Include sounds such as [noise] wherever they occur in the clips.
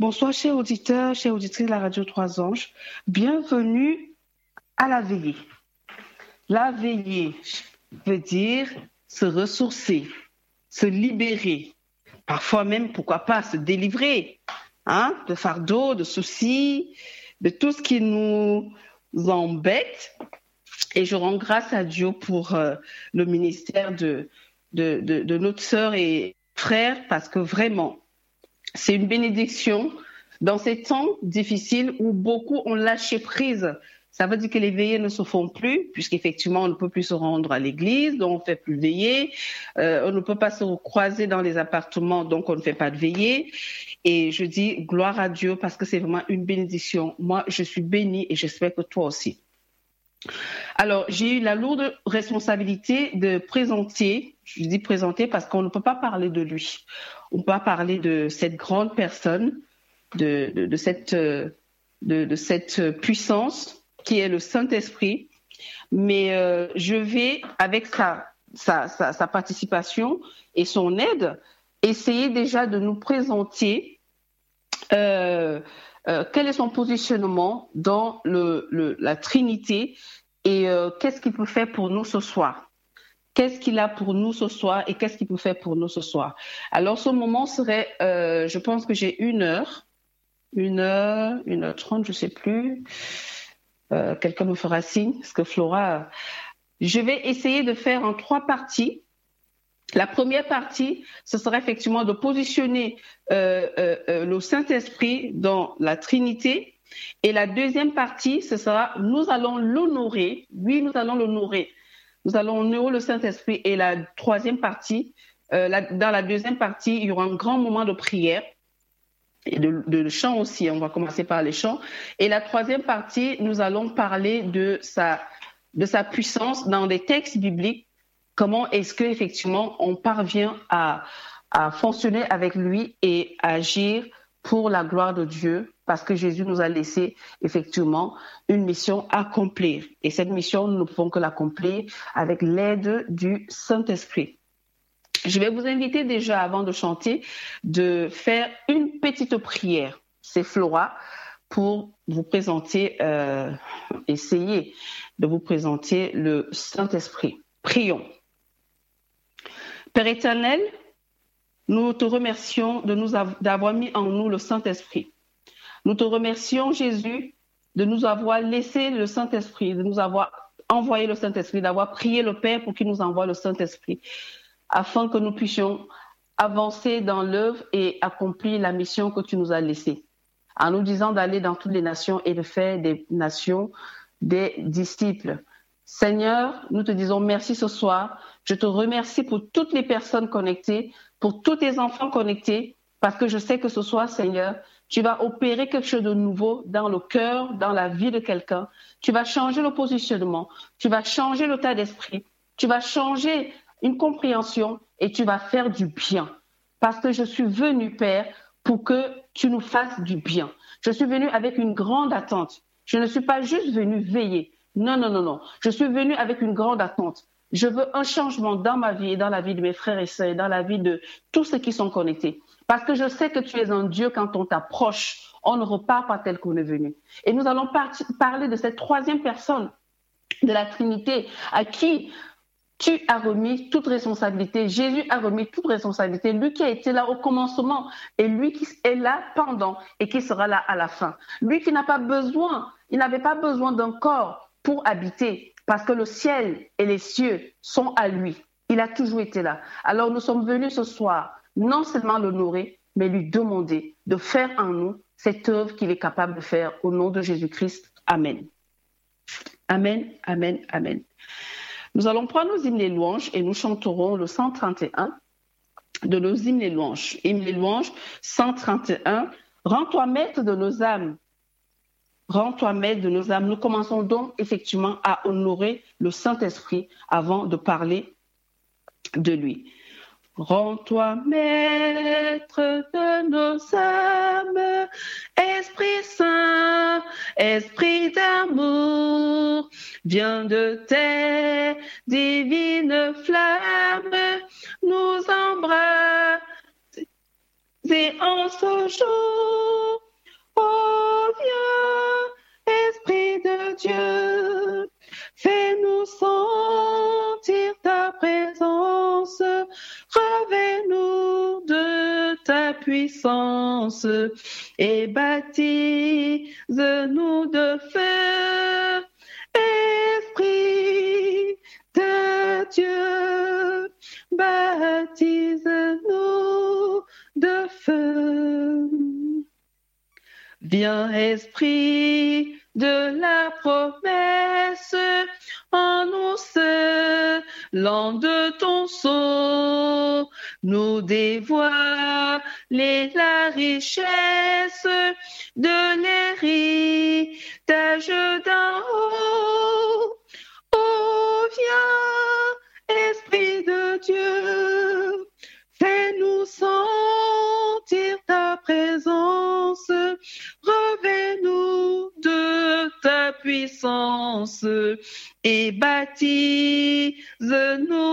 Bonsoir, chers auditeurs, chers auditrices de la radio Trois Anges. Bienvenue à la veillée. La veillée veut dire se ressourcer, se libérer, parfois même, pourquoi pas, se délivrer hein, de fardeaux, de soucis, de tout ce qui nous embête. Et je rends grâce à Dieu pour euh, le ministère de, de notre sœur et frère, parce que vraiment, c'est une bénédiction dans ces temps difficiles où beaucoup ont lâché prise ça veut dire que les veillées ne se font plus, puisqu'effectivement, on ne peut plus se rendre à l'église, donc on ne fait plus veiller. Euh, on ne peut pas se croiser dans les appartements, donc on ne fait pas de veillée. Et je dis gloire à Dieu parce que c'est vraiment une bénédiction. Moi, je suis bénie et j'espère que toi aussi. Alors, j'ai eu la lourde responsabilité de présenter, je dis présenter parce qu'on ne peut pas parler de lui. On peut pas parler de cette grande personne, de, de, cette, puissance qui est le Saint-Esprit, mais euh, je vais, avec sa, participation et son aide, essayer déjà de nous présenter euh, euh, quel est son positionnement dans la Trinité et qu'est-ce qu'il peut faire pour nous ce soir. Qu'est-ce qu'il a pour nous ce soir et qu'est-ce qu'il peut faire pour nous ce soir. Alors ce moment serait, je pense que j'ai une heure, une heure, une heure trente, je sais plus. Euh, quelqu'un me fera signe, parce que Flora, je vais essayer de faire en trois parties. La première partie, ce sera effectivement de positionner euh, euh, le Saint-Esprit dans la Trinité. Et la deuxième partie, ce sera nous allons l'honorer. Oui, nous allons l'honorer. Nous allons honorer le Saint-Esprit. Et la troisième partie, dans la deuxième partie, il y aura un grand moment de prière et de, de chant aussi. On va commencer par les chants. Et la troisième partie, nous allons parler de sa, de sa puissance dans des textes bibliques. Comment est-ce que effectivement on parvient à, à fonctionner avec lui et agir pour la gloire de Dieu, parce que Jésus nous a laissé effectivement une mission à accomplir. Et cette mission, nous ne pouvons que l'accomplir avec l'aide du Saint-Esprit. Je vais vous inviter déjà, avant de chanter, de faire une petite prière. C'est Flora pour vous présenter, euh, essayer de vous présenter le Saint-Esprit. Prions. Père éternel, nous te remercions de nous d'avoir mis en nous le Saint-Esprit. Nous te remercions, Jésus, de nous avoir laissé le Saint-Esprit, de nous avoir envoyé le Saint-Esprit, d'avoir prié le Père pour qu'il nous envoie le Saint-Esprit afin que nous puissions avancer dans l'œuvre et accomplir la mission que tu nous as laissée, en nous disant d'aller dans toutes les nations et de faire des nations des disciples. Seigneur, nous te disons merci ce soir. Je te remercie pour toutes les personnes connectées, pour tous tes enfants connectés, parce que je sais que ce soir, Seigneur, tu vas opérer quelque chose de nouveau dans le cœur, dans la vie de quelqu'un. Tu vas changer le positionnement, tu vas changer l'état d'esprit, tu vas changer une compréhension et tu vas faire du bien. Parce que je suis venu, Père, pour que tu nous fasses du bien. Je suis venu avec une grande attente. Je ne suis pas juste venu veiller. Non, non, non, non. Je suis venu avec une grande attente. Je veux un changement dans ma vie et dans la vie de mes frères et sœurs, dans la vie de tous ceux qui sont connectés. Parce que je sais que tu es un Dieu quand on t'approche, on ne repart pas tel qu'on est venu. Et nous allons parler de cette troisième personne de la Trinité à qui tu as remis toute responsabilité. Jésus a remis toute responsabilité. Lui qui a été là au commencement et lui qui est là pendant et qui sera là à la fin. Lui qui n'a pas besoin, il n'avait pas besoin d'un corps pour habiter parce que le ciel et les cieux sont à lui. Il a toujours été là. Alors nous sommes venus ce soir non seulement l'honorer, mais lui demander de faire en nous cette œuvre qu'il est capable de faire au nom de Jésus-Christ. Amen. Amen, amen, amen. Nous allons prendre nos hymnes et louanges et nous chanterons le 131 de nos hymnes et louanges. Hymnes et louanges 131. Rends-toi maître de nos âmes. Rends-toi maître de nos âmes. Nous commençons donc effectivement à honorer le Saint-Esprit avant de parler de lui. Rends-toi maître de nos âmes, Esprit Saint, Esprit d'amour, viens de tes divines flammes, nous embrasser et en ce jour. Oh, viens, Dieu, fais-nous sentir ta présence, revêt-nous de ta puissance et baptise-nous de feu. Esprit de Dieu, baptise-nous de feu. Viens, Esprit de la promesse, nous l'an de ton sceau, nous dévoiler la richesse de l'héritage d'en haut. Oh, viens, Esprit de Dieu, puissance et baptise-nous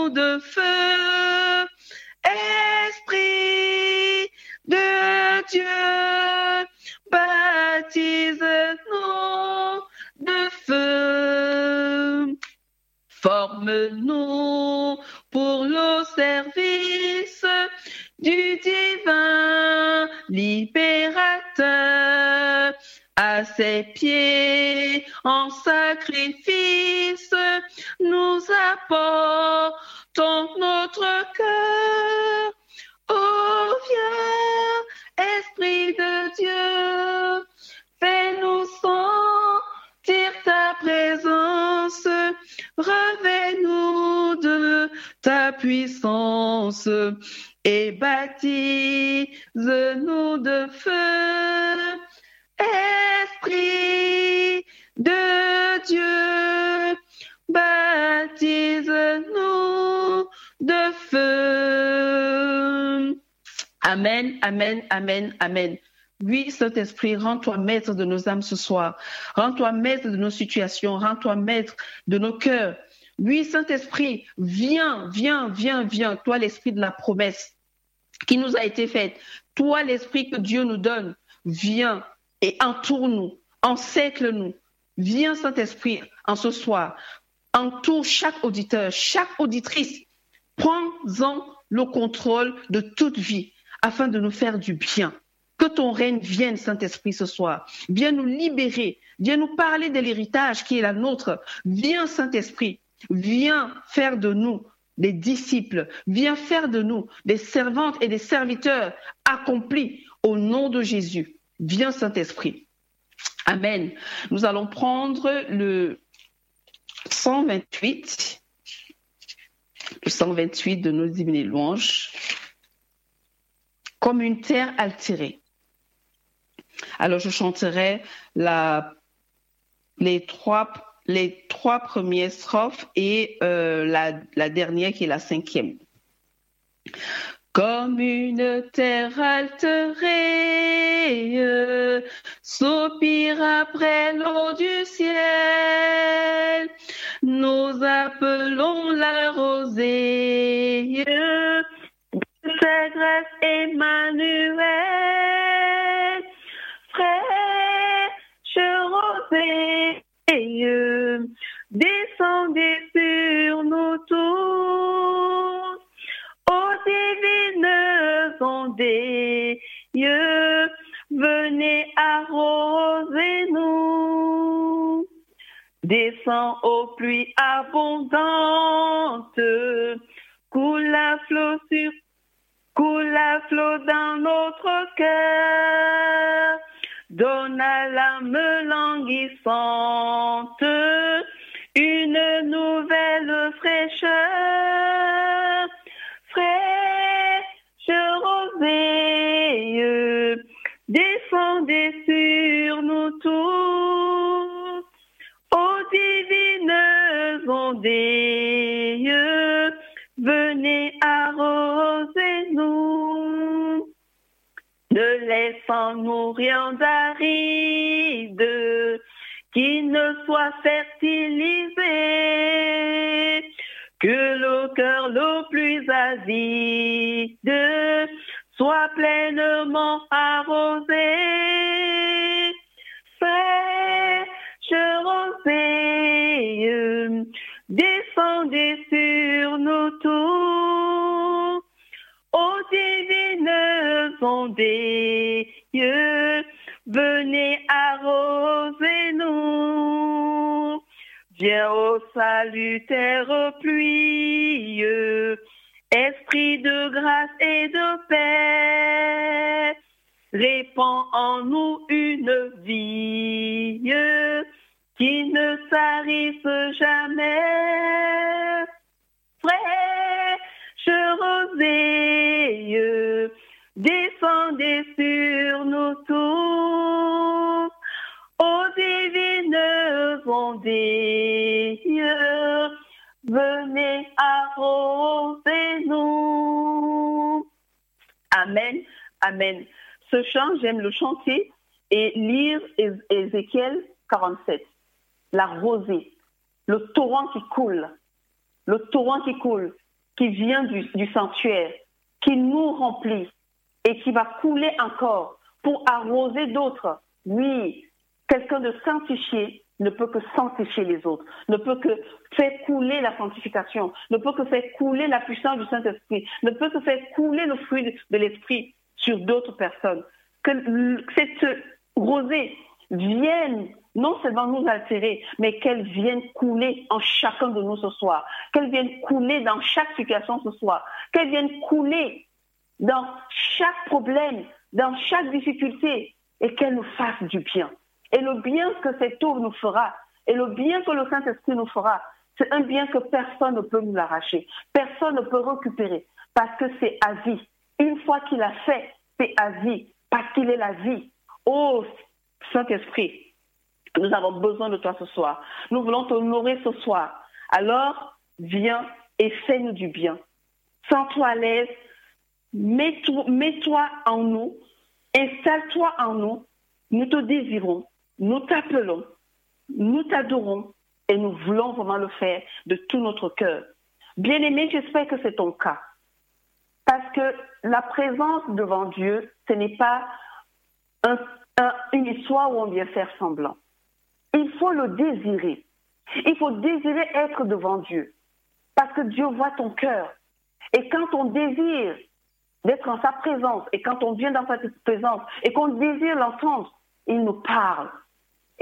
de feu. Esprit de Dieu, baptise-nous de feu. Forme-nous pour le service du divin libérateur. À ses pieds, sacrifice, nous apportons notre cœur. Oh, viens, Esprit de Dieu, fais-nous sentir ta présence, revêt-nous de ta puissance et baptise-nous de feu. Esprit Amen, amen, amen, amen. Oui, Saint-Esprit, rends-toi maître de nos âmes ce soir. Rends-toi maître de nos situations. Rends-toi maître de nos cœurs. Oui, Saint-Esprit, viens, viens, viens, viens. Toi, l'Esprit de la promesse qui nous a été faite. Toi, l'Esprit que Dieu nous donne. Viens et entoure-nous, encercle-nous. Viens, Saint-Esprit, en ce soir. Entoure chaque auditeur, chaque auditrice. Prends-en le contrôle de toute vie afin de nous faire du bien. Que ton règne vienne, Saint-Esprit, ce soir. Viens nous libérer. Viens nous parler de l'héritage qui est la nôtre. Viens, Saint-Esprit. Viens faire de nous des disciples. Viens faire de nous des servantes et des serviteurs accomplis au nom de Jésus. Viens, Saint-Esprit. Amen. Nous allons prendre le 128, le 128 de nos divines louanges, comme une terre altérée. Alors je chanterai les, trois, les trois premières strophes et euh, la, la dernière qui est la cinquième. Comme une terre altérée, soupire après l'eau du ciel, nous appelons la rosée, sa grâce Emmanuel, fraîche rosée, descendez sur nous tous, ô divines ondées, venez arroser nous. Descends aux pluies abondantes, coule à flot sur coule à flot dans notre cœur, donne à l'âme languissante laissant nous rien d'aride, qui ne soit fertilisé, que le cœur le plus avide sois pleinement arrosé. Fraîche rosée, descendez sur nous tous, ô divines ondées, Viens au salutaire pluie, esprit de grâce et de paix, répand en nous une vie qui ne s'arrive jamais. Fraîche rosée, descendez sur nous tous, ô venez arroser nous. Amen, amen. Ce chant, j'aime le chanter et lire Ézéchiel 47. La rosée, le torrent qui coule, le torrent qui coule, qui vient du, du sanctuaire, qui nous remplit et qui va couler encore pour arroser d'autres. Oui, quelqu'un de sanctifié ne peut que sanctifier les autres, ne peut que faire couler la sanctification, ne peut que faire couler la puissance du Saint-Esprit, ne peut que faire couler le fruit de l'Esprit sur d'autres personnes. Que cette rosée vienne non seulement nous altérer, mais qu'elle vienne couler en chacun de nous ce soir, qu'elle vienne couler dans chaque situation ce soir, qu'elle vienne couler dans chaque problème, dans chaque difficulté, et qu'elle nous fasse du bien. Et le bien que cette eau nous fera, et le bien que le Saint-Esprit nous fera, c'est un bien que personne ne peut nous l'arracher, personne ne peut récupérer, parce que c'est à vie. Une fois qu'il a fait, c'est à vie, parce qu'il est la vie. Oh, Saint-Esprit, nous avons besoin de toi ce soir. Nous voulons t'honorer ce soir. Alors, viens et fais-nous du bien. Sens-toi à l'aise, mets-toi en nous, installe-toi en nous, nous te désirons, nous t'appelons, nous t'adorons et nous voulons vraiment le faire de tout notre cœur. Bien-aimé, j'espère que c'est ton cas. Parce que la présence devant Dieu, ce n'est pas une histoire où on vient faire semblant. Il faut le désirer. Il faut désirer être devant Dieu. Parce que Dieu voit ton cœur. Et quand on désire d'être en sa présence, et quand on vient dans sa présence, et qu'on désire l'entendre, il nous parle.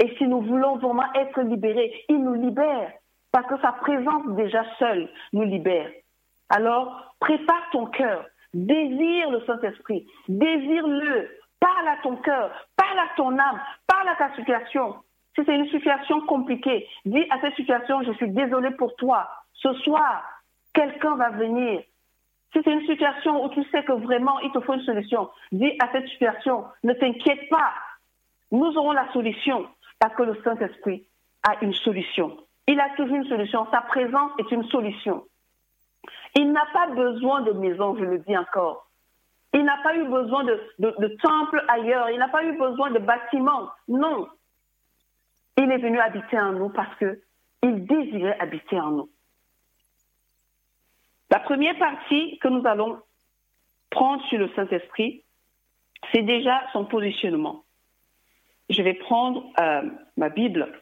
Et si nous voulons vraiment être libérés, il nous libère. Parce que sa présence déjà seule nous libère. Alors, prépare ton cœur, désire le Saint-Esprit, désire-le, parle à ton cœur, parle à ton âme, parle à ta situation. Si c'est une situation compliquée, dis à cette situation, je suis désolé pour toi. Ce soir, quelqu'un va venir. Si c'est une situation où tu sais que vraiment il te faut une solution, dis à cette situation, ne t'inquiète pas. Nous aurons la solution parce que le Saint-Esprit a une solution. Il a toujours une solution. Sa présence est une solution. Il n'a pas besoin de maison, je le dis encore. Il n'a pas eu besoin de, temple ailleurs. Il n'a pas eu besoin de bâtiment. Non. Il est venu habiter en nous parce qu'il désirait habiter en nous. La première partie que nous allons prendre sur le Saint-Esprit, c'est déjà son positionnement. Je vais prendre euh, ma Bible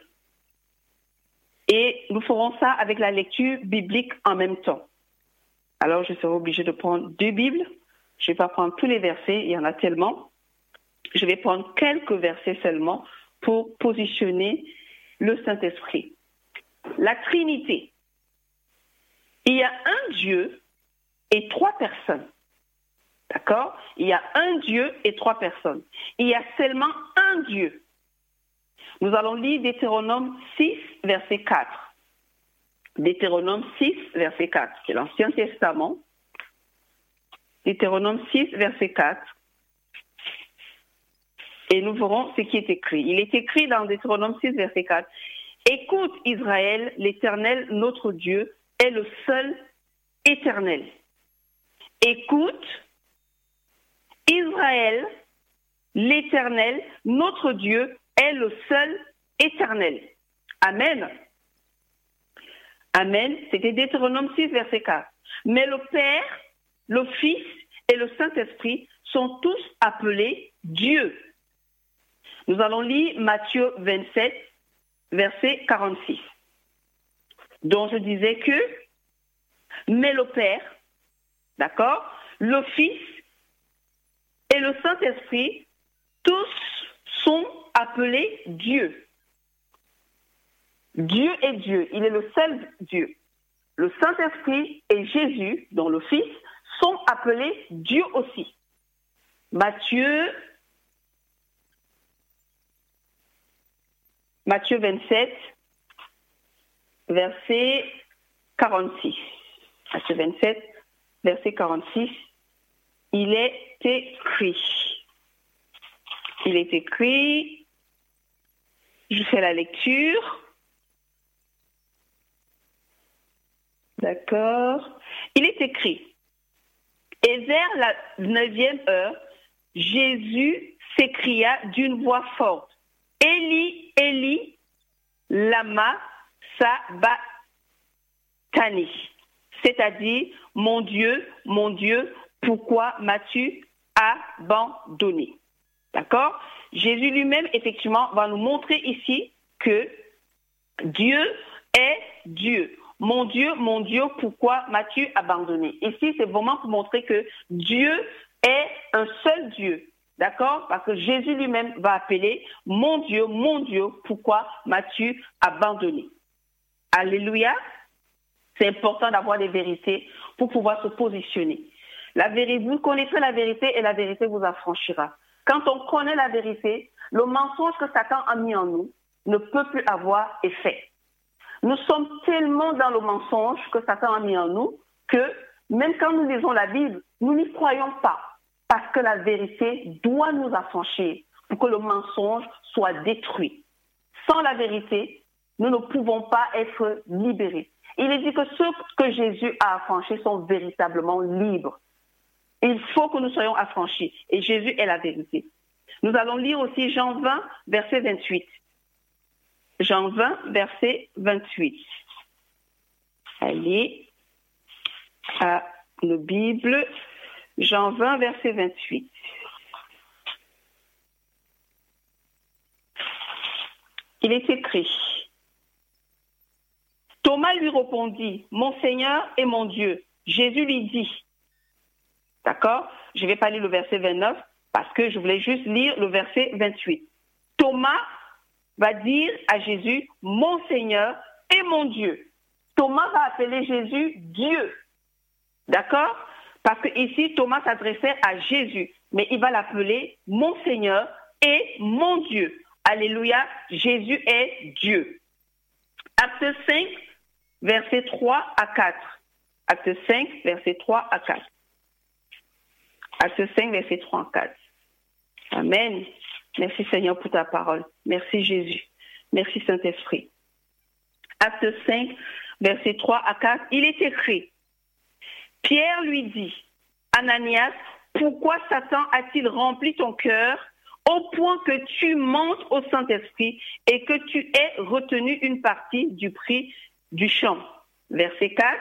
et nous ferons ça avec la lecture biblique en même temps. Alors je serai obligée de prendre deux Bibles. Je ne vais pas prendre tous les versets, il y en a tellement. Je vais prendre quelques versets seulement pour positionner le Saint-Esprit. La Trinité. Il y a un Dieu et trois personnes. D'accord? Il y a un Dieu et trois personnes. Il y a seulement un Dieu. Nous allons lire Deutéronome 6, verset 4. Deutéronome 6, verset 4, c'est l'Ancien Testament. Deutéronome 6, verset 4 et nous verrons ce qui est écrit. Il est écrit dans Deutéronome 6, verset 4. Écoute Israël, l'Éternel, notre Dieu, est le seul éternel. Écoute Israël, l'Éternel, notre Dieu, est le seul éternel. Amen. Amen. C'était Deutéronome 6, verset 4. Mais le Père, le Fils et le Saint-Esprit sont tous appelés Dieu. Nous allons lire Matthieu 27, verset 46, dont je disais que, mais le Père, d'accord, le Fils et le Saint-Esprit, tous sont appelés Dieu. Dieu est Dieu, il est le seul Dieu. Le Saint-Esprit et Jésus, dont le Fils, sont appelés Dieu aussi. Matthieu, Matthieu 27, verset 46. Matthieu 27, verset 46, il est écrit. Il est écrit, je fais la lecture. D'accord. Il est écrit. Et vers la neuvième heure, Jésus s'écria d'une voix forte. Élie, Élie, lama sabachthani. C'est-à-dire, mon Dieu, mon Dieu, pourquoi m'as-tu abandonné D'accord? Jésus lui-même, effectivement, va nous montrer ici que Dieu est Dieu. Mon Dieu, mon Dieu, pourquoi m'as-tu abandonné? Ici, c'est vraiment pour montrer que Dieu est un seul Dieu. D'accord? Parce que Jésus lui-même va appeler Mon Dieu, mon Dieu, pourquoi m'as-tu abandonné? Alléluia. C'est important d'avoir des vérités pour pouvoir se positionner. La vérité, vous connaîtrez la vérité et la vérité vous affranchira. Quand on connaît la vérité, le mensonge que Satan a mis en nous ne peut plus avoir effet. Nous sommes tellement dans le mensonge que Satan a mis en nous que même quand nous lisons la Bible, nous n'y croyons pas parce que la vérité doit nous affranchir pour que le mensonge soit détruit. Sans la vérité, nous ne pouvons pas être libérés. Il est dit que ceux que Jésus a affranchis sont véritablement libres. Il faut que nous soyons affranchis et Jésus est la vérité. Nous allons lire aussi Jean 20, verset 28. Jean 20, verset 28. Allez à la Bible, Jean 20, verset 28. Il est écrit. Thomas lui répondit, Mon Seigneur et mon Dieu. Jésus lui dit, d'accord? Je ne vais pas lire le verset 29 parce que je voulais juste lire le verset 28. Thomas va dire à Jésus, mon Seigneur et mon Dieu. Thomas va appeler Jésus Dieu. D'accord? Parce que ici, Thomas s'adressait à Jésus, mais il va l'appeler mon Seigneur et mon Dieu. Alléluia, Jésus est Dieu. Acte 5, verset 3 à 4. Acte 5, verset 3 à 4. Acte 5, verset 3 à 4. Amen. Merci Seigneur pour ta parole. Merci Jésus. Merci Saint-Esprit. Acte 5, verset 3 à 4, il est écrit, Pierre lui dit, Ananias, pourquoi Satan a-t-il rempli ton cœur au point que tu montes au Saint-Esprit et que tu aies retenu une partie du prix du champ? Verset 4.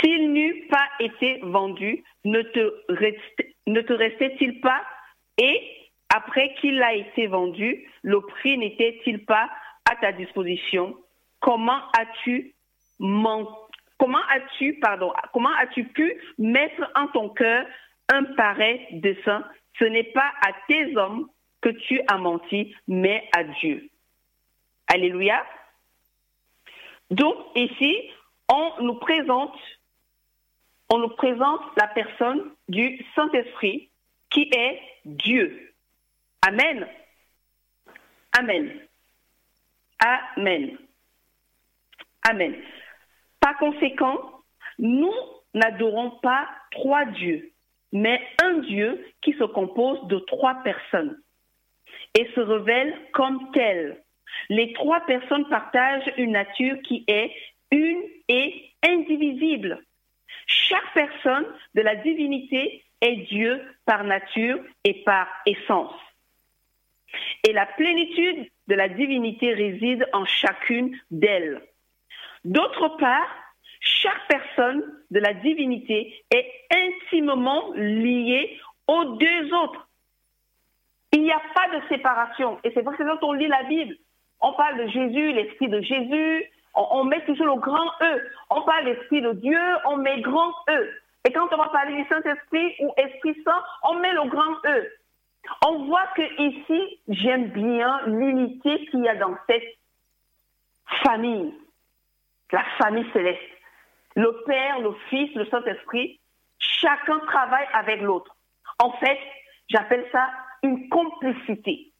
S'il n'eût pas été vendu, ne te, restait-il pas? Et après qu'il a été vendu, le prix n'était-il pas à ta disposition? Comment as-tu comment as-tu comment as-tu pu mettre en ton cœur un pareil dessein? Ce n'est pas à tes hommes que tu as menti, mais à Dieu. Alléluia. Donc ici, on nous présente on nous présente la personne du Saint-Esprit qui est Dieu. Amen. Amen. Amen. Amen. Par conséquent, nous n'adorons pas trois dieux, mais un Dieu qui se compose de trois personnes et se révèle comme tel. Les trois personnes partagent une nature qui est une et indivisible. Chaque personne de la divinité est Dieu par nature et par essence. Et la plénitude de la divinité réside en chacune d'elles. D'autre part, chaque personne de la divinité est intimement liée aux deux autres. Il n'y a pas de séparation. Et c'est pour ça que quand on lit la Bible, on parle de Jésus, l'Esprit de Jésus, on, met toujours le grand E. On parle d'Esprit de Dieu, on met grand E. Et quand on va parler du Saint-Esprit ou Esprit Saint, on met le grand E. On voit que ici, j'aime bien l'unité qu'il y a dans cette famille, la famille céleste. Le Père, le Fils, le Saint-Esprit, chacun travaille avec l'autre. En fait, j'appelle ça une complicité.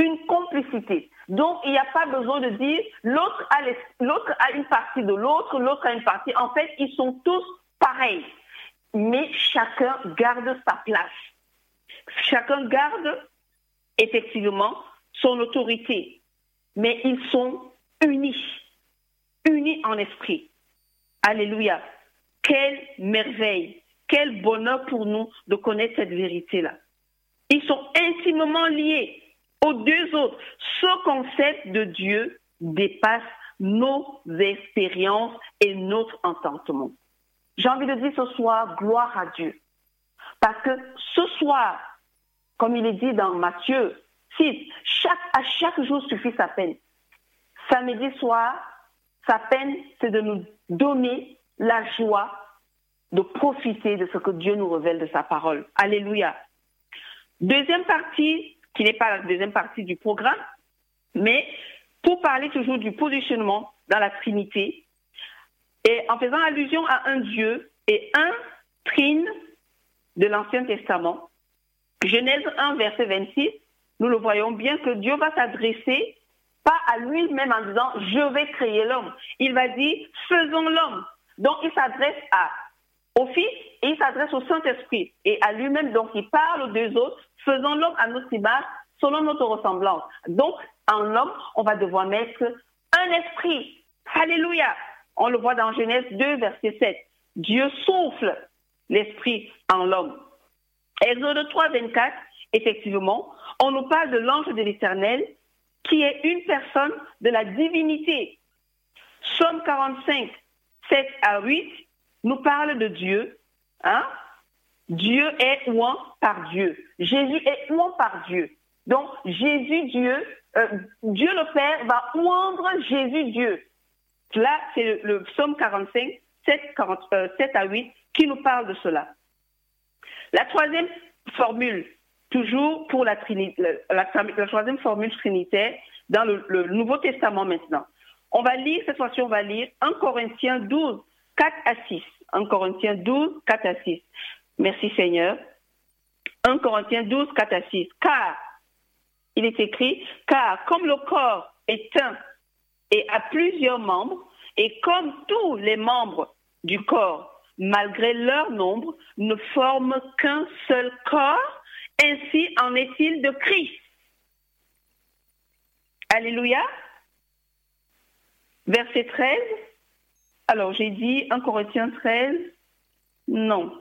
Une complicité. Donc, il n'y a pas besoin de dire l'autre a, l'autre a une partie de l'autre, l'autre a une partie. En fait, ils sont tous pareils. Mais chacun garde sa place. Chacun garde effectivement son autorité. Mais ils sont unis. Unis en esprit. Alléluia. Quelle merveille. Quel bonheur pour nous de connaître cette vérité-là. Ils sont intimement liés aux deux autres. Ce concept de Dieu dépasse nos expériences et notre entendement. J'ai envie de dire ce soir, gloire à Dieu. Parce que ce soir, comme il est dit dans Matthieu 6, chaque, à chaque jour suffit sa peine. Samedi soir, sa peine, c'est de nous donner la joie de profiter de ce que Dieu nous révèle de sa parole. Alléluia. Deuxième partie, qui n'est pas la deuxième partie du programme, mais pour parler toujours du positionnement dans la Trinité, et en faisant allusion à un Dieu et un trine de l'Ancien Testament, Genèse 1, verset 26, nous le voyons bien que Dieu va s'adresser pas à lui-même en disant je vais créer l'homme. Il va dire faisons l'homme. Donc il s'adresse à au Fils il s'adresse au Saint-Esprit et à lui-même. Donc il parle aux deux autres faisons l'homme à notre image selon notre ressemblance. Donc en l'homme, on va devoir mettre un esprit. Alléluia. On le voit dans Genèse 2, verset 7. Dieu souffle l'esprit en l'homme. Exode 3, 24, effectivement, on nous parle de l'ange de l'Éternel qui est une personne de la divinité. Somme 45, 7 à 8 nous parle de Dieu. Hein? Dieu est ouant par Dieu. Jésus est ouant par Dieu. Donc, Jésus, Dieu, euh, Dieu le Père va oindre Jésus, Dieu. Là, c'est le, psaume 45, 7, 7 à 8 qui nous parle de cela. La troisième formule, toujours pour la, la, troisième formule trinitaire, dans le, le, Nouveau Testament maintenant. On va lire, cette fois-ci, on va lire 1 Corinthiens 12, 4 à 6. 1 Corinthiens 12, 4 à 6. Merci Seigneur. 1 Corinthiens 12, 4 à 6. Car, il est écrit, car comme le corps est un et a plusieurs membres, et comme tous les membres du corps, malgré leur nombre, ne forment qu'un seul corps, ainsi en est-il de Christ. Alléluia. Verset 13. Alors, j'ai dit 1 Corinthiens 13. Non.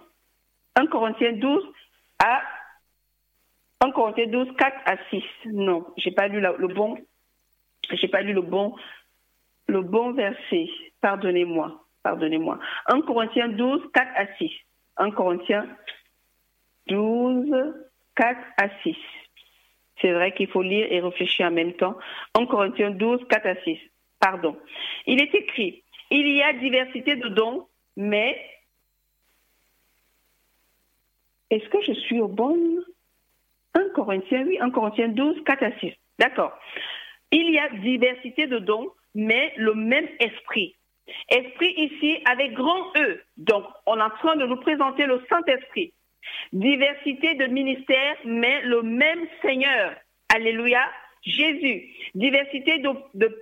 1 Corinthiens 12 à 1 Corinthiens 12, 4 à 6. Non, j'ai pas lu le bon. J'ai pas lu le bon le bon verset. Pardonnez-moi. Pardonnez-moi. 1 Corinthiens 12, 4 à 6. 1 Corinthiens 12, 4 à 6. C'est vrai qu'il faut lire et réfléchir en même temps. 1 Corinthiens 12, 4 à 6. Pardon. Il est écrit, il y a diversité de dons, mais est-ce que je suis au bon 1 Corinthiens, oui, 1 Corinthiens 12, 4 à 6. D'accord. Il y a diversité de dons, mais le même esprit. Esprit ici avec grand E. Donc, on est en train de nous présenter le Saint-Esprit. Diversité de ministères, mais le même Seigneur. Alléluia. Jésus. Diversité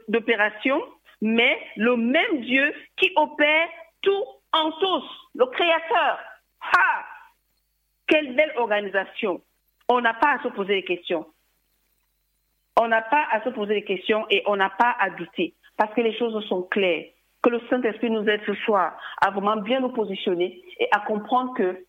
d'opérations, mais le même Dieu qui opère tout en tous. Le Créateur. Ha! Quelle belle organisation. On n'a pas à se poser des questions. On n'a pas à se poser des questions et on n'a pas à douter parce que les choses sont claires. Que le Saint-Esprit nous aide ce soir à vraiment bien nous positionner et à comprendre que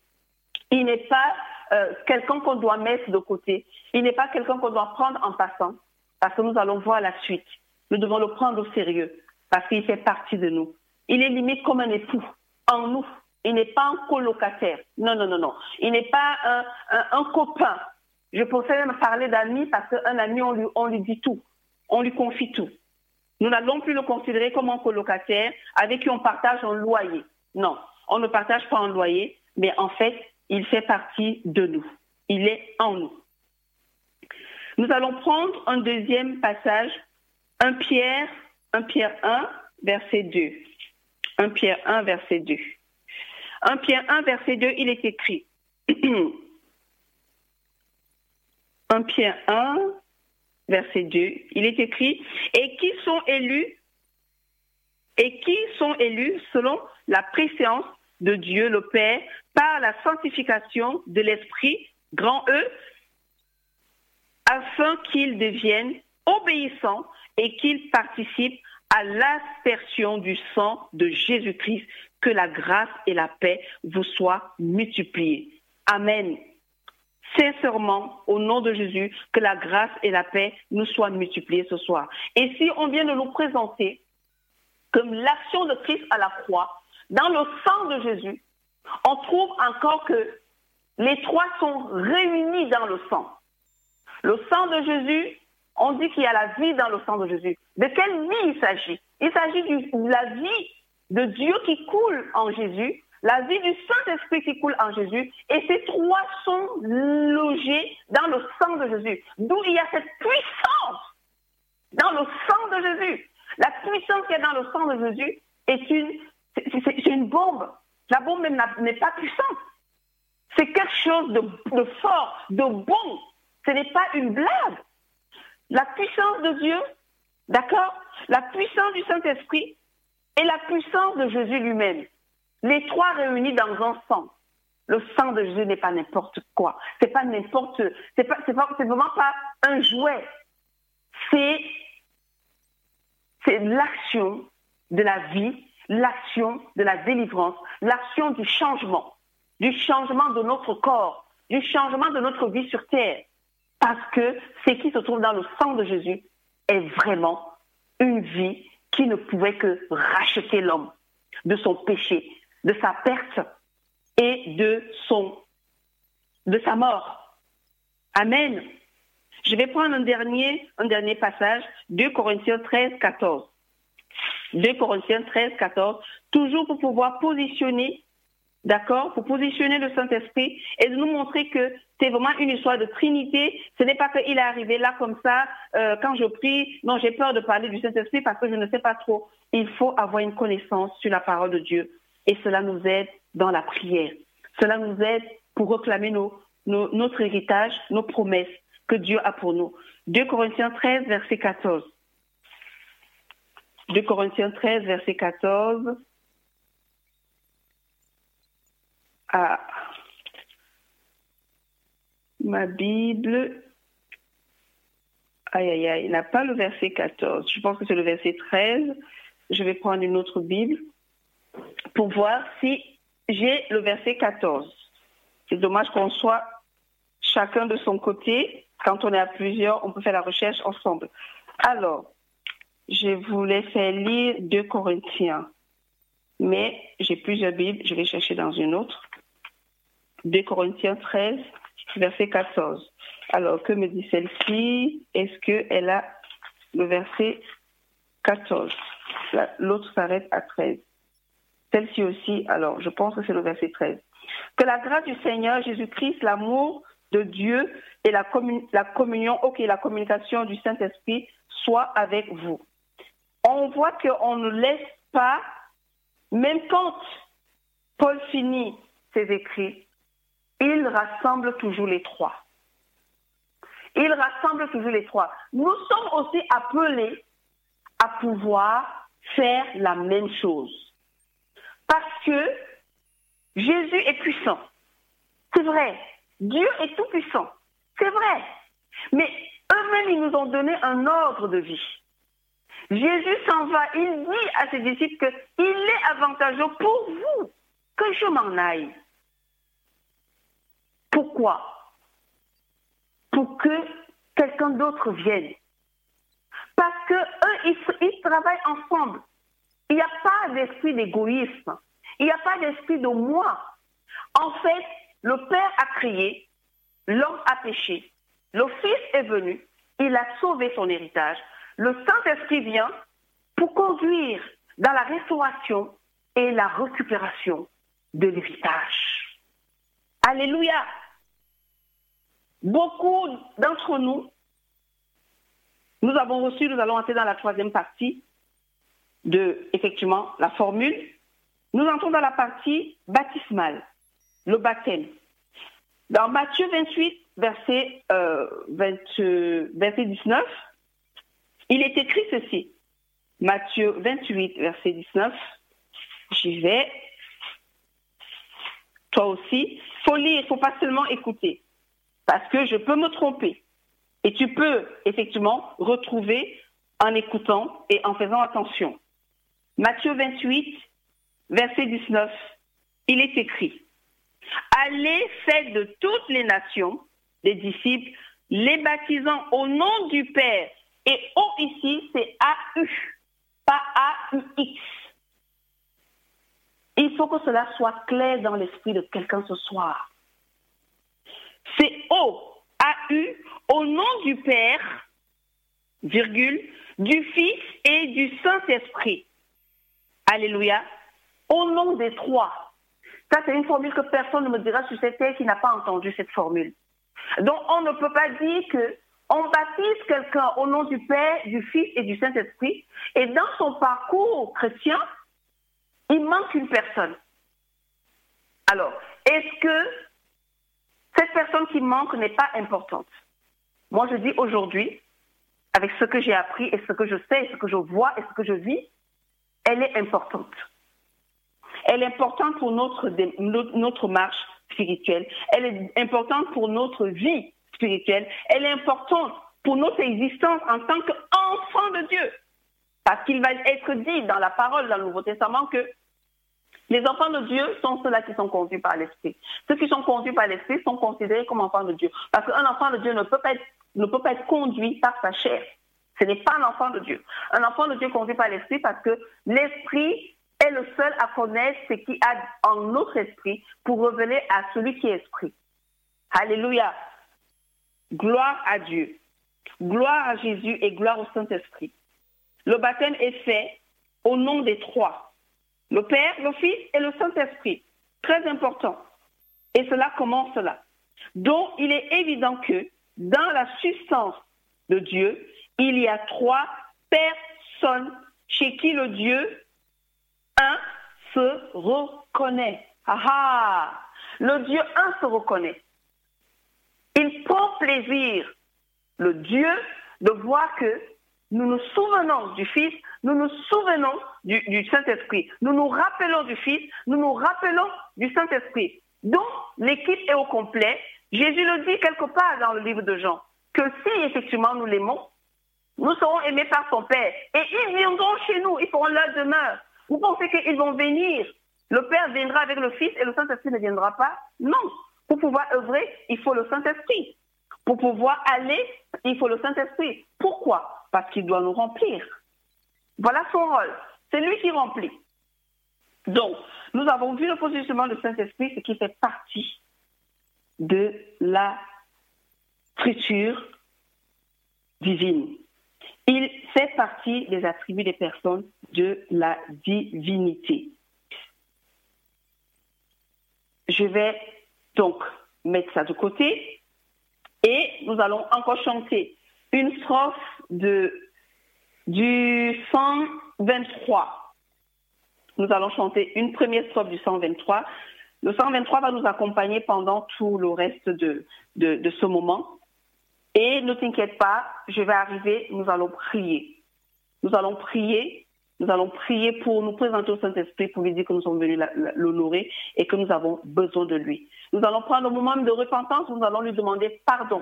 il n'est pas euh, quelqu'un qu'on doit mettre de côté. Il n'est pas quelqu'un qu'on doit prendre en passant parce que nous allons voir la suite. Nous devons le prendre au sérieux parce qu'il fait partie de nous. il est limite comme un époux en nous. Il n'est pas un colocataire. Non, non, non, non. Il n'est pas un, copain. Je pensais même parler d'ami parce qu'un ami, on lui dit tout. On lui confie tout. Nous n'allons plus le considérer comme un colocataire avec qui on partage un loyer. Non, on ne partage pas un loyer, mais en fait, il fait partie de nous. Il est en nous. Nous allons prendre un deuxième passage, 1 Pierre, 1 Pierre 1, verset 2. 1 Pierre 1, verset 2. 1 Pierre 1, verset 2, il est écrit. [clears throat] 1 Pierre 1, verset 2, il est écrit, et qui sont élus, et qui sont élus selon la préséance de Dieu le Père par la sanctification de l'Esprit, grand E, afin qu'ils deviennent obéissants et qu'ils participent à l'aspersion du sang de Jésus-Christ, que la grâce et la paix vous soient multipliées. Amen. Sincèrement, au nom de Jésus, que la grâce et la paix nous soient multipliées ce soir. Et si on vient de nous présenter comme l'action de Christ à la croix, dans le sang de Jésus, on trouve encore que les trois sont réunis dans le sang. Le sang de Jésus, on dit qu'il y a la vie dans le sang de Jésus. De quelle vie il s'agit? Il s'agit de la vie de Dieu qui coule en Jésus, la vie du Saint-Esprit qui coule en Jésus, et ces trois sont logés dans le sang de Jésus. D'où il y a cette puissance dans le sang de Jésus. La puissance qui est dans le sang de Jésus est une, c'est une bombe. La bombe n'est pas puissante. C'est quelque chose de fort, de bon. Ce n'est pas une blague. La puissance de Dieu, d'accord? La puissance du Saint-Esprit et la puissance de Jésus lui-même. Les trois réunis dans un sang. Le sang de Jésus n'est pas n'importe quoi. C'est pas n'importe, c'est pas, c'est vraiment pas un jouet. C'est, c'est l'action de la vie, l'action de la délivrance, l'action du changement, du changement de notre corps, du changement de notre vie sur terre. Parce que ce qui se trouve dans le sang de Jésus est vraiment une vie qui ne pouvait que racheter l'homme de son péché, de sa perte et de son de sa mort. Amen. Je vais prendre un dernier, un dernier passage, 2 Corinthiens 13, 14. 2 Corinthiens 13, 14, toujours pour pouvoir positionner d'accord, pour positionner le Saint-Esprit et de nous montrer que c'est vraiment une histoire de Trinité. Ce n'est pas qu'il est arrivé là comme ça, euh, quand je prie, non, j'ai peur de parler du Saint-Esprit parce que je ne sais pas trop. Il faut avoir une connaissance sur la parole de Dieu et cela nous aide dans la prière. Cela nous aide pour réclamer nos, notre héritage, nos promesses que Dieu a pour nous. 2 Corinthiens 13, verset 14. 2 Corinthiens 13, verset 14. À ma Bible. Aïe, aïe, aïe, il n'a pas le verset 14. Je pense que c'est le verset 13. Je vais prendre une autre Bible pour voir si j'ai le verset 14. C'est dommage qu'on soit chacun de son côté. Quand on est à plusieurs, on peut faire la recherche ensemble. Alors, je voulais faire lire 2 Corinthiens, mais j'ai plusieurs Bibles, je vais chercher dans une autre. 2 Corinthiens 13, verset 14. Alors, que me dit celle-ci? Est-ce qu'elle a le verset 14 L'autre s'arrête à 13. Celle-ci aussi, alors, je pense que c'est le verset 13. Que la grâce du Seigneur Jésus-Christ, l'amour de Dieu et la, communion, ok, la communication du Saint-Esprit soit avec vous. On voit qu'on ne laisse pas, même quand Paul finit ses écrits, il rassemble toujours les trois. Il rassemble toujours les trois. Nous sommes aussi appelés à pouvoir faire la même chose. Parce que Jésus est puissant. C'est vrai. Dieu est tout puissant. C'est vrai. Mais eux-mêmes, ils nous ont donné un ordre de vie. Jésus s'en va. Il dit à ses disciples qu'il est avantageux pour vous que je m'en aille. Pourquoi Pour que quelqu'un d'autre vienne. Parce que eux, ils, travaillent ensemble. Il n'y a pas d'esprit d'égoïsme. Il n'y a pas d'esprit de moi. En fait, le Père a crié, l'homme a péché, le Fils est venu, il a sauvé son héritage. Le Saint-Esprit vient pour conduire dans la restauration et la récupération de l'héritage. Alléluia. Beaucoup d'entre nous, nous avons reçu, nous allons entrer dans la troisième partie de, effectivement, la formule. Nous entrons dans la partie baptismale, le baptême. Dans Matthieu 28, verset, 20, euh, verset 19, il est écrit ceci. Matthieu 28, verset 19. J'y vais. Toi aussi. Faut lire, faut pas seulement écouter. Parce que je peux me tromper. Et tu peux effectivement retrouver en écoutant et en faisant attention. Matthieu 28, verset 19, il est écrit, Allez, faites de toutes les nations des disciples, les baptisant au nom du Père. Et O ici, c'est A-U, pas A-U-X. Il faut que cela soit clair dans l'esprit de quelqu'un ce soir. C'est O, A-U, au nom du Père, virgule, du Fils et du Saint-Esprit. Alléluia. Au nom des trois. Ça, c'est une formule que personne ne me dira sur cette terre qui n'a pas entendu cette formule. Donc, on ne peut pas dire que on baptise quelqu'un au nom du Père, du Fils et du Saint-Esprit, et dans son parcours chrétien, il manque une personne. Alors, est-ce que cette personne qui manque n'est pas importante Moi, je dis aujourd'hui, avec ce que j'ai appris et ce que je sais, et ce que je vois et ce que je vis, elle est importante. Elle est importante pour notre, notre marche spirituelle. Elle est importante pour notre vie spirituelle. Elle est importante pour notre existence en tant qu'enfant de Dieu. Parce qu'il va être dit dans la parole dans le Nouveau Testament que les enfants de Dieu sont ceux-là qui sont conduits par l'Esprit. Ceux qui sont conduits par l'Esprit sont considérés comme enfants de Dieu. Parce qu'un enfant de Dieu ne peut, pas être, ne peut pas être conduit par sa chair. Ce n'est pas un enfant de Dieu. Un enfant de Dieu conduit par l'Esprit parce que l'Esprit est le seul à connaître ce qui a en notre esprit pour revenir à celui qui est esprit. Alléluia. Gloire à Dieu. Gloire à Jésus et gloire au Saint-Esprit. Le baptême est fait au nom des trois. Le Père, le Fils et le Saint-Esprit. Très important. Et cela commence là. Donc, il est évident que dans la substance de Dieu, il y a trois personnes chez qui le Dieu un se reconnaît. Ah Le Dieu un se reconnaît. Il prend plaisir, le Dieu, de voir que nous nous souvenons du Fils, nous nous souvenons du, Saint-Esprit, nous nous rappelons du Fils, nous nous rappelons du Saint-Esprit. Donc, l'équipe est au complet. Jésus le dit quelque part dans le livre de Jean, que si effectivement nous l'aimons, nous serons aimés par son Père. Et ils viendront chez nous, ils feront leur demeure. Vous pensez qu'ils vont venir? Le Père viendra avec le Fils et le Saint-Esprit ne viendra pas? Non. Pour pouvoir œuvrer, il faut le Saint-Esprit. Pour pouvoir aller, il faut le Saint-Esprit. Pourquoi? Parce qu'il doit nous remplir. Voilà son rôle. C'est lui qui remplit. Donc, nous avons vu le positionnement du Saint-Esprit, ce qui fait partie de la structure divine. Il fait partie des attributs des personnes de la divinité. Je vais donc mettre ça de côté et nous allons encore chanter une strophe de, du 123. Nous allons chanter une première strophe du 123. Le 123 va nous accompagner pendant tout le reste de, de, ce moment. Et ne t'inquiète pas, je vais arriver, nous allons prier. Nous allons prier, nous allons prier pour nous présenter au Saint-Esprit, pour lui dire que nous sommes venus l'honorer et que nous avons besoin de lui. Nous allons prendre un moment de repentance, nous allons lui demander pardon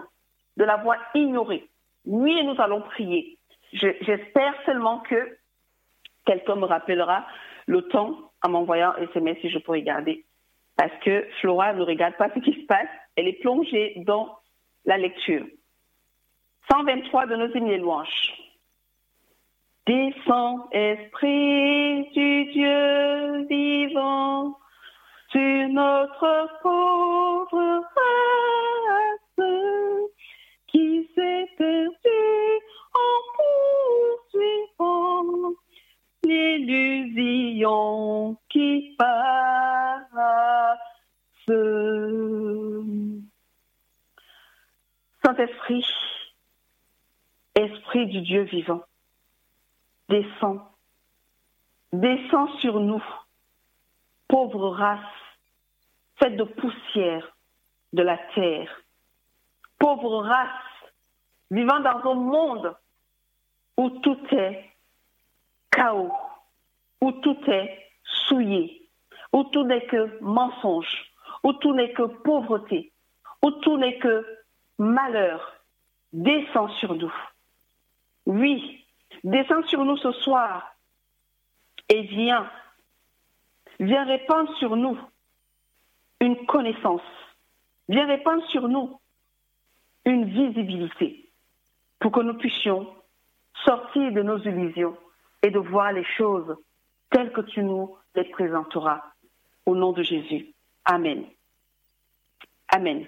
de l'avoir ignoré. Oui, nous allons prier. J'espère seulement que quelqu'un me rappellera le temps en m'envoyant un SMS si je peux regarder. Parce que Flora ne regarde pas ce qui se passe, elle est plongée dans la lecture. 123 de nos hymnes et louanges. Descends, Esprit du Dieu vivant, sur notre pauvre race qui s'est perdue l'illusion qui passe. Saint-Esprit, Esprit du Dieu vivant, descends, descends sur nous, pauvre race, faite de poussière de la terre, pauvre race, vivant dans un monde où tout est chaos, où tout est souillé, où tout n'est que mensonge, où tout n'est que pauvreté, où tout n'est que malheur, descends sur nous. Oui, descends sur nous ce soir et viens, viens répandre sur nous une connaissance, viens répandre sur nous une visibilité pour que nous puissions sortir de nos illusions et de voir les choses telles que tu nous les présenteras. Au nom de Jésus. Amen. Amen.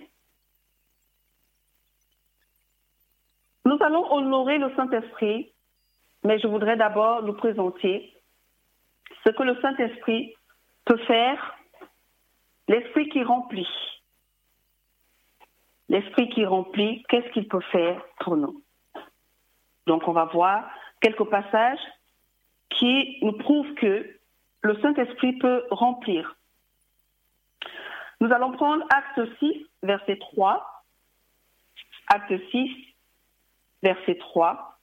Nous allons honorer le Saint-Esprit, mais je voudrais d'abord nous présenter ce que le Saint-Esprit peut faire, l'Esprit qui remplit. L'Esprit qui remplit, qu'est-ce qu'il peut faire pour nous? Donc on va voir quelques passages qui nous prouvent que le Saint-Esprit peut remplir. Nous allons prendre Acte 6, verset 3. Acte 6, verset 3.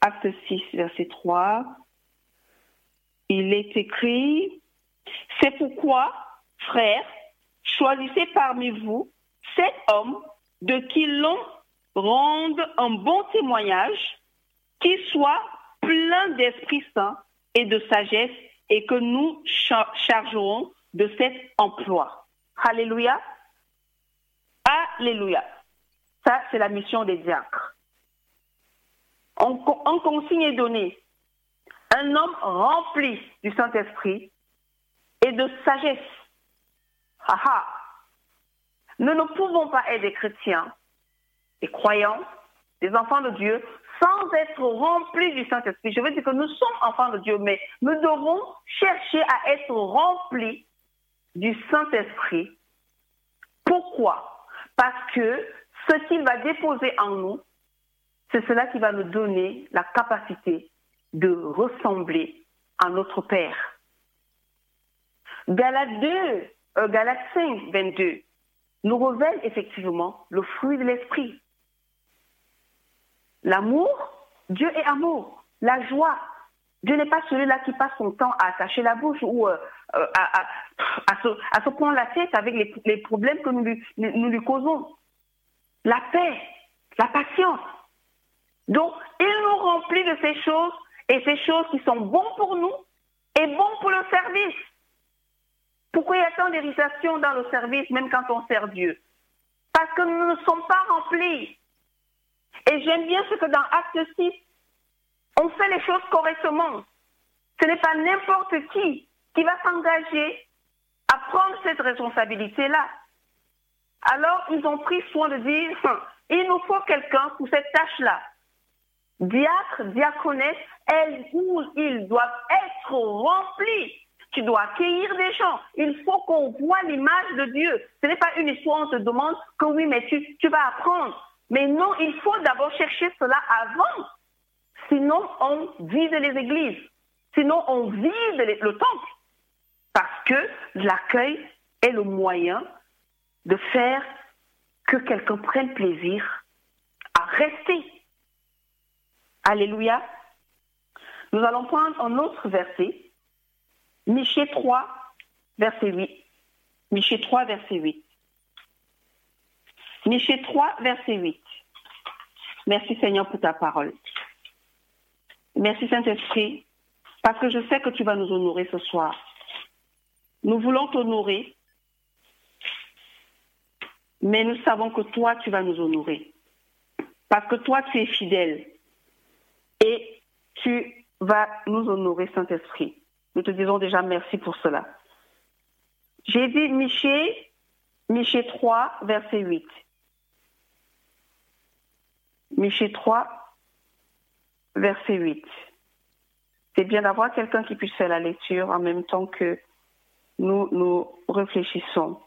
Acte 6, verset 3. Il est écrit, c'est pourquoi, frères, choisissez parmi vous sept hommes de qui l'on rende un bon témoignage, qui soit plein d'Esprit Saint et de sagesse et que nous chargerons de cet emploi. Alléluia. Alléluia. Ça, c'est la mission des diacres. En, consigne est donné un homme rempli du Saint-Esprit et de sagesse. Haha. Nous ne pouvons pas être des chrétiens, des croyants, des enfants de Dieu sans être remplis du Saint-Esprit. Je veux dire que nous sommes enfants de Dieu, mais nous devons chercher à être remplis du Saint-Esprit. Pourquoi? Parce que ce qu'il va déposer en nous, c'est cela qui va nous donner la capacité de ressembler à notre Père. Galates 2, euh, Galates 5, 22 nous révèle effectivement le fruit de l'esprit. L'amour, Dieu est amour. La joie, Dieu n'est pas celui-là qui passe son temps à attacher la bouche ou euh, euh, à, se, prendre la tête avec les, problèmes que nous lui, nous lui causons. La paix, la patience. Donc, il nous remplit de ces choses et ces choses qui sont bonnes pour nous et bonnes pour le service. Pourquoi il y a tant d'irritation dans le service, même quand on sert Dieu? Parce que nous ne sommes pas remplis. Et j'aime bien ce que dans Acte 6, on fait les choses correctement. Ce n'est pas n'importe qui qui va s'engager à prendre cette responsabilité-là. Alors, ils ont pris soin de dire, hum, il nous faut quelqu'un pour cette tâche-là. Diacre, diaconesse, elles ou ils doivent être remplis. Tu dois accueillir des gens. Il faut qu'on voit l'image de Dieu. Ce n'est pas une histoire, on te demande que oui, mais tu, tu vas apprendre. Mais non, il faut d'abord chercher cela avant. Sinon, on vide les églises. Sinon, on vide le temple. Parce que l'accueil est le moyen de faire que quelqu'un prenne plaisir à rester. Alléluia. Nous allons prendre un autre verset. Michée 3, verset 8. Michée 3, verset 8. Michée 3, verset 8. Merci Seigneur pour ta parole. Merci Saint-Esprit, parce que je sais que tu vas nous honorer ce soir. Nous voulons t'honorer, mais nous savons que toi, tu vas nous honorer. parce que toi, tu es fidèle. Et tu vas nous honorer, Saint-Esprit. Nous te disons déjà merci pour cela. J'ai dit Michée, Michée 3, verset 8. Michée 3, verset 8. C'est bien d'avoir quelqu'un qui puisse faire la lecture en même temps que nous nous réfléchissons.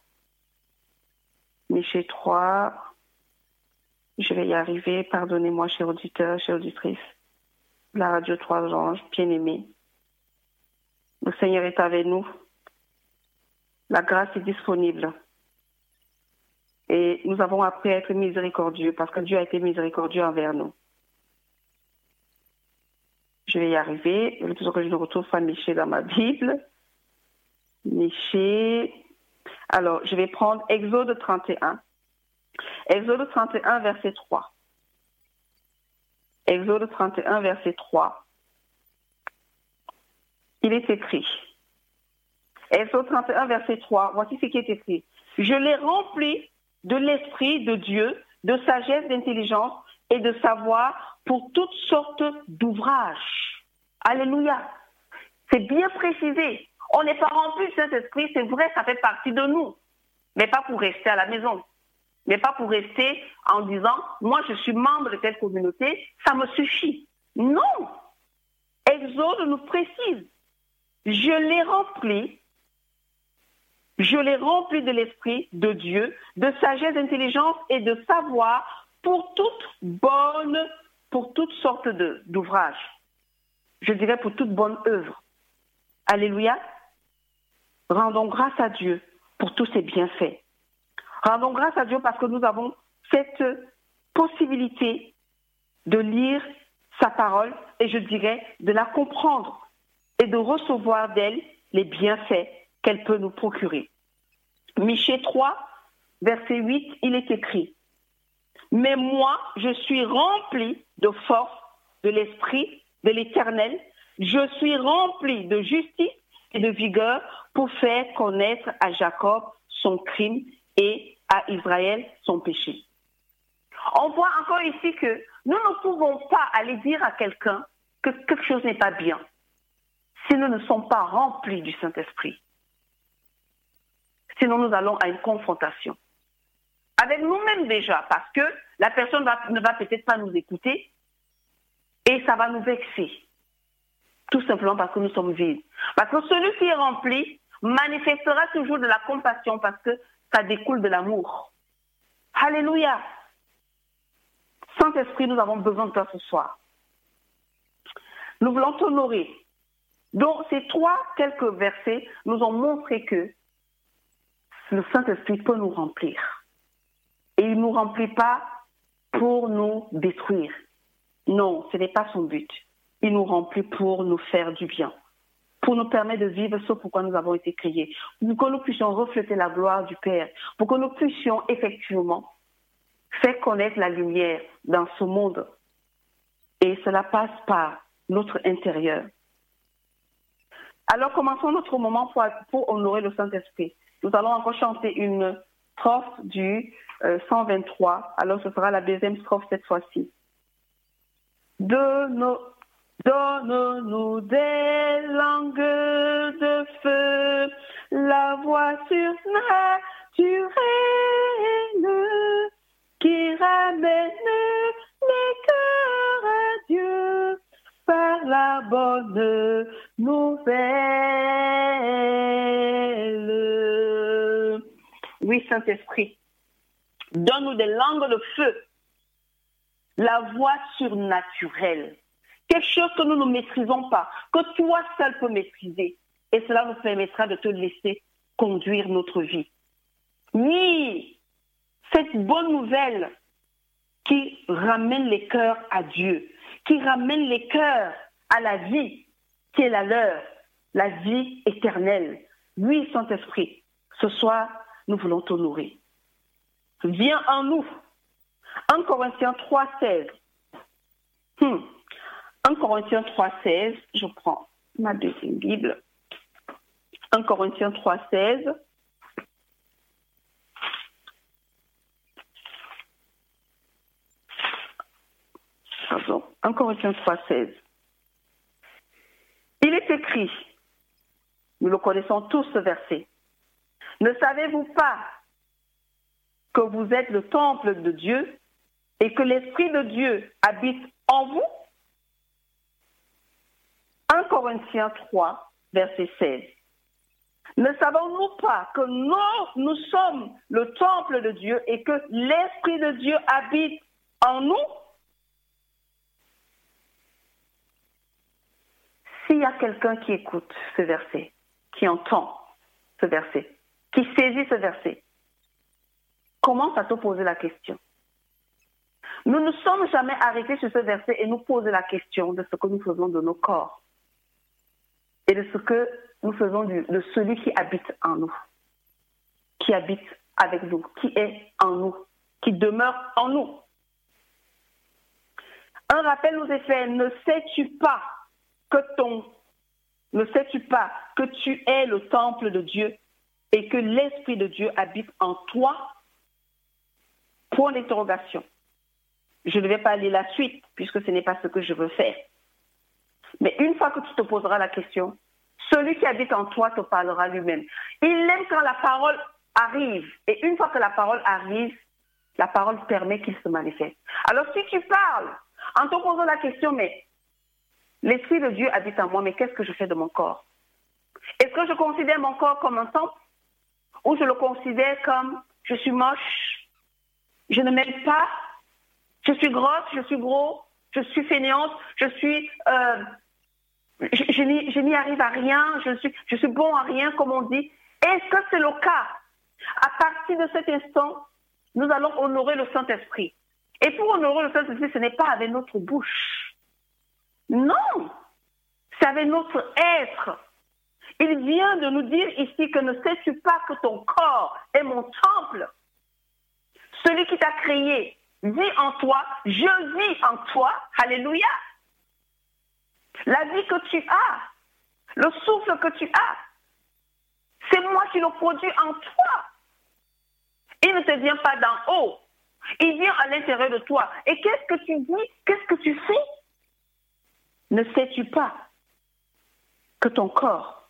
Michée 3, je vais y arriver. Pardonnez-moi, chers auditeurs, chers auditrices. La radio Trois Anges, bien-aimés. Le Seigneur est avec nous. La grâce est disponible. Et nous avons appris à être miséricordieux parce que Dieu a été miséricordieux envers nous. Je vais y arriver. Il faut que je retrouve à Michée dans ma Bible. Michée. Alors, je vais prendre Exode 31. Exode 31, verset 3. Exode 31, verset 3. Il est écrit. Exode 31, verset 3. Voici ce qui est écrit. Je l'ai rempli de l'Esprit de Dieu, de sagesse, d'intelligence et de savoir pour toutes sortes d'ouvrages. Alléluia. C'est bien précisé. On n'est pas rempli de Saint-Esprit, c'est vrai, ça fait partie de nous, mais pas pour rester à la maison mais pas pour rester en disant, moi je suis membre de telle communauté, ça me suffit. Non. Exode nous précise, je l'ai rempli, je l'ai rempli de l'Esprit de Dieu, de sagesse, d'intelligence et de savoir pour toute bonne, pour toutes sortes d'ouvrages. Je dirais pour toute bonne œuvre. Alléluia. Rendons grâce à Dieu pour tous ses bienfaits. Rendons grâce à Dieu parce que nous avons cette possibilité de lire sa parole et je dirais de la comprendre et de recevoir d'elle les bienfaits qu'elle peut nous procurer. Michée 3, verset 8, il est écrit, Mais moi, je suis rempli de force de l'Esprit de l'Éternel, je suis rempli de justice et de vigueur pour faire connaître à Jacob son crime et à Israël son péché. On voit encore ici que nous ne pouvons pas aller dire à quelqu'un que quelque chose n'est pas bien si nous ne sommes pas remplis du Saint-Esprit. Sinon, nous allons à une confrontation. Avec nous-mêmes déjà, parce que la personne ne va peut-être pas nous écouter et ça va nous vexer. Tout simplement parce que nous sommes vides. Parce que celui qui est rempli manifestera toujours de la compassion parce que ça découle de l'amour. Alléluia. Saint-Esprit, nous avons besoin de toi ce soir. Nous voulons t'honorer. Donc, ces trois quelques versets nous ont montré que le Saint-Esprit peut nous remplir. Et il ne nous remplit pas pour nous détruire. Non, ce n'est pas son but. Il nous remplit pour nous faire du bien pour nous permettre de vivre ce pourquoi nous avons été créés, pour que nous puissions refléter la gloire du Père, pour que nous puissions effectivement faire connaître la lumière dans ce monde. Et cela passe par notre intérieur. Alors commençons notre moment pour, honorer le Saint-Esprit. Nous allons encore chanter une strophe du 123. Euh, Alors ce sera la deuxième strophe cette fois-ci. Donne-nous des langues de feu, la voix surnaturelle qui ramène les cœurs à Dieu par la bonne nouvelle. Saint-Esprit, donne-nous des langues de feu, la voix surnaturelle quelque chose que nous ne maîtrisons pas, que toi seul peux maîtriser. Et cela nous permettra de te laisser conduire notre vie. Oui, cette bonne nouvelle qui ramène les cœurs à Dieu, qui ramène les cœurs à la vie qui est la leur, la vie éternelle. Oui, Saint-Esprit, ce soir, nous voulons t'honorer. Viens en nous. 1 Corinthiens 3, 16. 1 Corinthiens 3,16, je prends ma deuxième Bible. 1 Corinthiens 3,16. Pardon. 1 Corinthiens 3, 16. Il est écrit, nous le connaissons tous ce verset, ne savez-vous pas que vous êtes le temple de Dieu et que l'Esprit de Dieu habite en vous? 1 Corinthiens 3, verset 16. Ne savons-nous pas que nous, nous sommes le temple de Dieu et que l'Esprit de Dieu habite en nous? S'il y a quelqu'un qui écoute ce verset, qui entend ce verset, qui saisit ce verset, commence à te poser la question. Nous ne sommes jamais arrêtés sur ce verset et nous poser la question de ce que nous faisons de nos corps et de ce que nous faisons de celui qui habite en nous, qui habite avec nous, qui est en nous, qui demeure en nous. Un rappel nous est fait, ne sais-tu pas que ton, ne sais-tu pas que tu es le temple de Dieu? Et que l'Esprit de Dieu habite en toi Point d'interrogation. Je ne vais pas aller la suite puisque ce n'est pas ce que je veux faire. Mais une fois que tu te poseras la question, celui qui habite en toi te parlera lui-même. Il aime quand la parole arrive. Et une fois que la parole arrive, la parole permet qu'il se manifeste. Alors si tu parles en te posant la question, mais l'Esprit de Dieu habite en moi, mais qu'est-ce que je fais de mon corps? Est-ce que je considère mon corps comme un temple? Ou je le considère comme je suis moche, je ne m'aime pas, je suis grosse, je suis gros, je suis fainéante, je suis euh, je, n'y arrive à rien, je suis, je suis bon à rien, comme on dit. Est-ce que c'est le cas? À partir de cet instant, nous allons honorer le Saint-Esprit. Et pour honorer le Saint-Esprit, ce n'est pas avec notre bouche. Non, c'est avec notre être. Il vient de nous dire ici que ne sais-tu pas que ton corps est mon temple? Celui qui t'a créé vit en toi, je vis en toi. Alléluia. La vie que tu as, le souffle que tu as, c'est moi qui le produis en toi. Il ne te vient pas d'en haut. Il vient à l'intérieur de toi. Et qu'est-ce que tu dis? Qu'est-ce que tu fais? Ne sais-tu pas que ton corps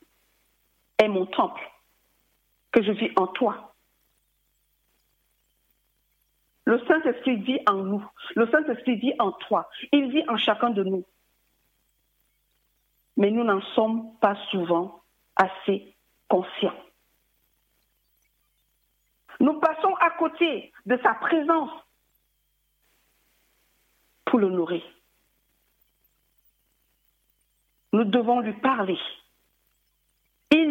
est mon temple, que je vis en toi Le Saint-Esprit vit en nous. Le Saint-Esprit vit en toi. Il vit en chacun de nous mais nous n'en sommes pas souvent assez conscients. Nous passons à côté de sa présence pour l'honorer. Nous devons lui parler.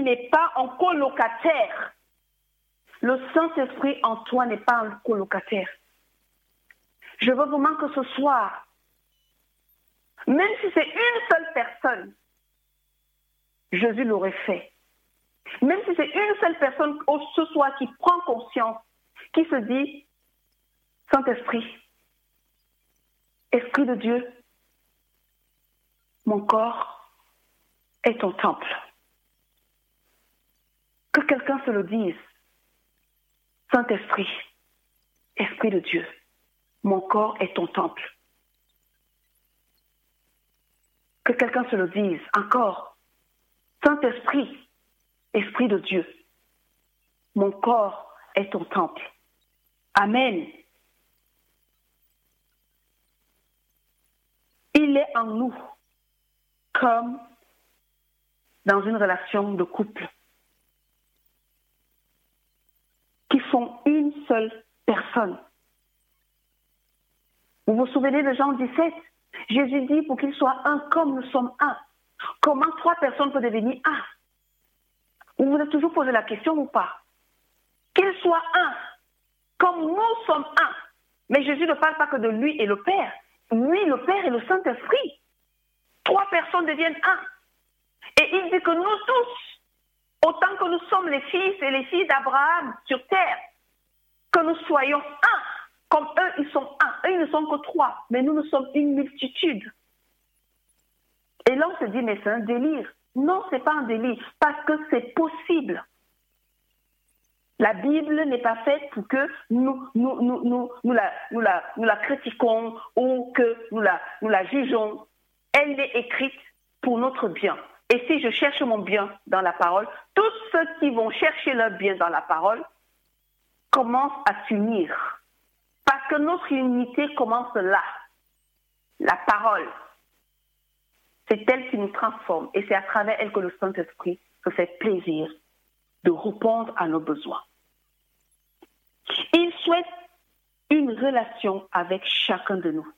N'est pas un colocataire. Le Saint-Esprit en toi n'est pas un colocataire. Je veux vraiment que ce soir, même si c'est une seule personne, Jésus l'aurait fait. Même si c'est une seule personne ce soir qui prend conscience, qui se dit, Saint-Esprit, Esprit de Dieu, mon corps est ton temple. Que quelqu'un se le dise. Saint-Esprit, Esprit de Dieu, mon corps est ton temple. Que quelqu'un se le dise encore. Saint-Esprit, Esprit de Dieu, mon corps est ton temple. Amen. Il est en nous comme dans une relation de couple font une seule personne. Vous vous souvenez de Jean 17 Jésus dit pour qu'il soit un comme nous sommes un. Comment trois personnes peuvent devenir un? Vous vous êtes toujours posé la question ou pas? Qu'il soit un, comme nous sommes un. Mais Jésus ne parle pas que de lui et le Père. Lui, le Père et le Saint-Esprit. Trois personnes deviennent un. Et il dit que nous tous, autant que nous sommes les fils et les filles d'Abraham sur terre, que nous soyons un. Comme eux, ils sont un. Eux, ils ne sont que trois. Mais nous, nous sommes une multitude. Et là, on se dit, mais c'est un délire. Non, ce n'est pas un délire, parce que c'est possible. La Bible n'est pas faite pour que nous, la, nous, critiquons ou que nous la jugeons. Elle est écrite pour notre bien. Et si je cherche mon bien dans la parole, tous ceux qui vont chercher leur bien dans la parole commencent à s'unir. Parce que notre unité commence là. La parole. C'est elle qui nous transforme et c'est à travers elle que le Saint-Esprit se fait plaisir de répondre à nos besoins. Il souhaite une relation avec chacun de nous.